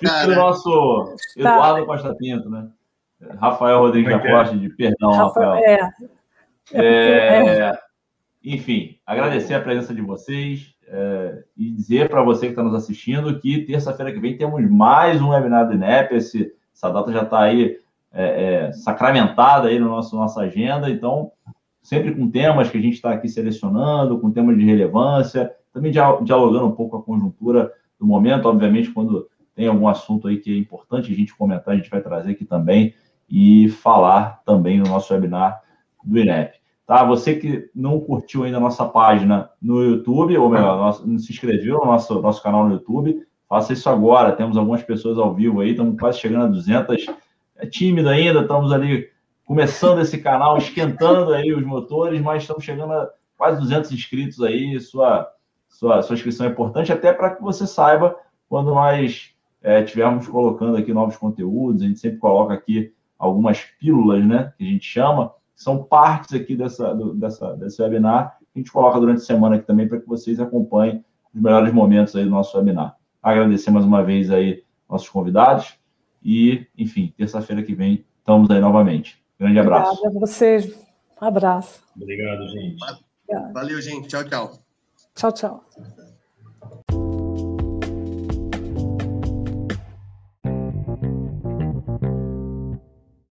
cara. do nosso Eduardo tá. Costa Pinto, né? Rafael Rodrigues da Costa, de perdão, Rafael. É. É, é. Enfim, agradecer a presença de vocês é, e dizer para você que está nos assistindo que terça-feira que vem temos mais um webinar do INEP. Esse, essa data já está aí é, é, sacramentada aí no nosso nossa agenda, então sempre com temas que a gente está aqui selecionando, com temas de relevância, também dialogando um pouco com a conjuntura do momento. Obviamente, quando tem algum assunto aí que é importante a gente comentar, a gente vai trazer aqui também e falar também no nosso webinar do INEP. Tá? Você que não curtiu ainda a nossa página no YouTube, ou melhor, não se inscreveu no nosso, nosso canal no YouTube, faça isso agora. Temos algumas pessoas ao vivo aí, estamos quase chegando a 200. É tímido ainda, estamos ali começando esse canal, esquentando aí os motores, mas estamos chegando a quase 200 inscritos aí. Sua sua, sua inscrição é importante, até para que você saiba quando nós é, estivermos colocando aqui novos conteúdos. A gente sempre coloca aqui algumas pílulas, né, que a gente chama, são partes aqui dessa, do, dessa, desse webinar, a gente coloca durante a semana aqui também para que vocês acompanhem os melhores momentos aí do nosso webinar. Agradecer mais uma vez aí nossos convidados e, enfim, terça-feira que vem estamos aí novamente. Grande abraço. Obrigada a vocês. Um abraço. Obrigado, gente. Valeu, gente. Tchau, tchau. Tchau, tchau.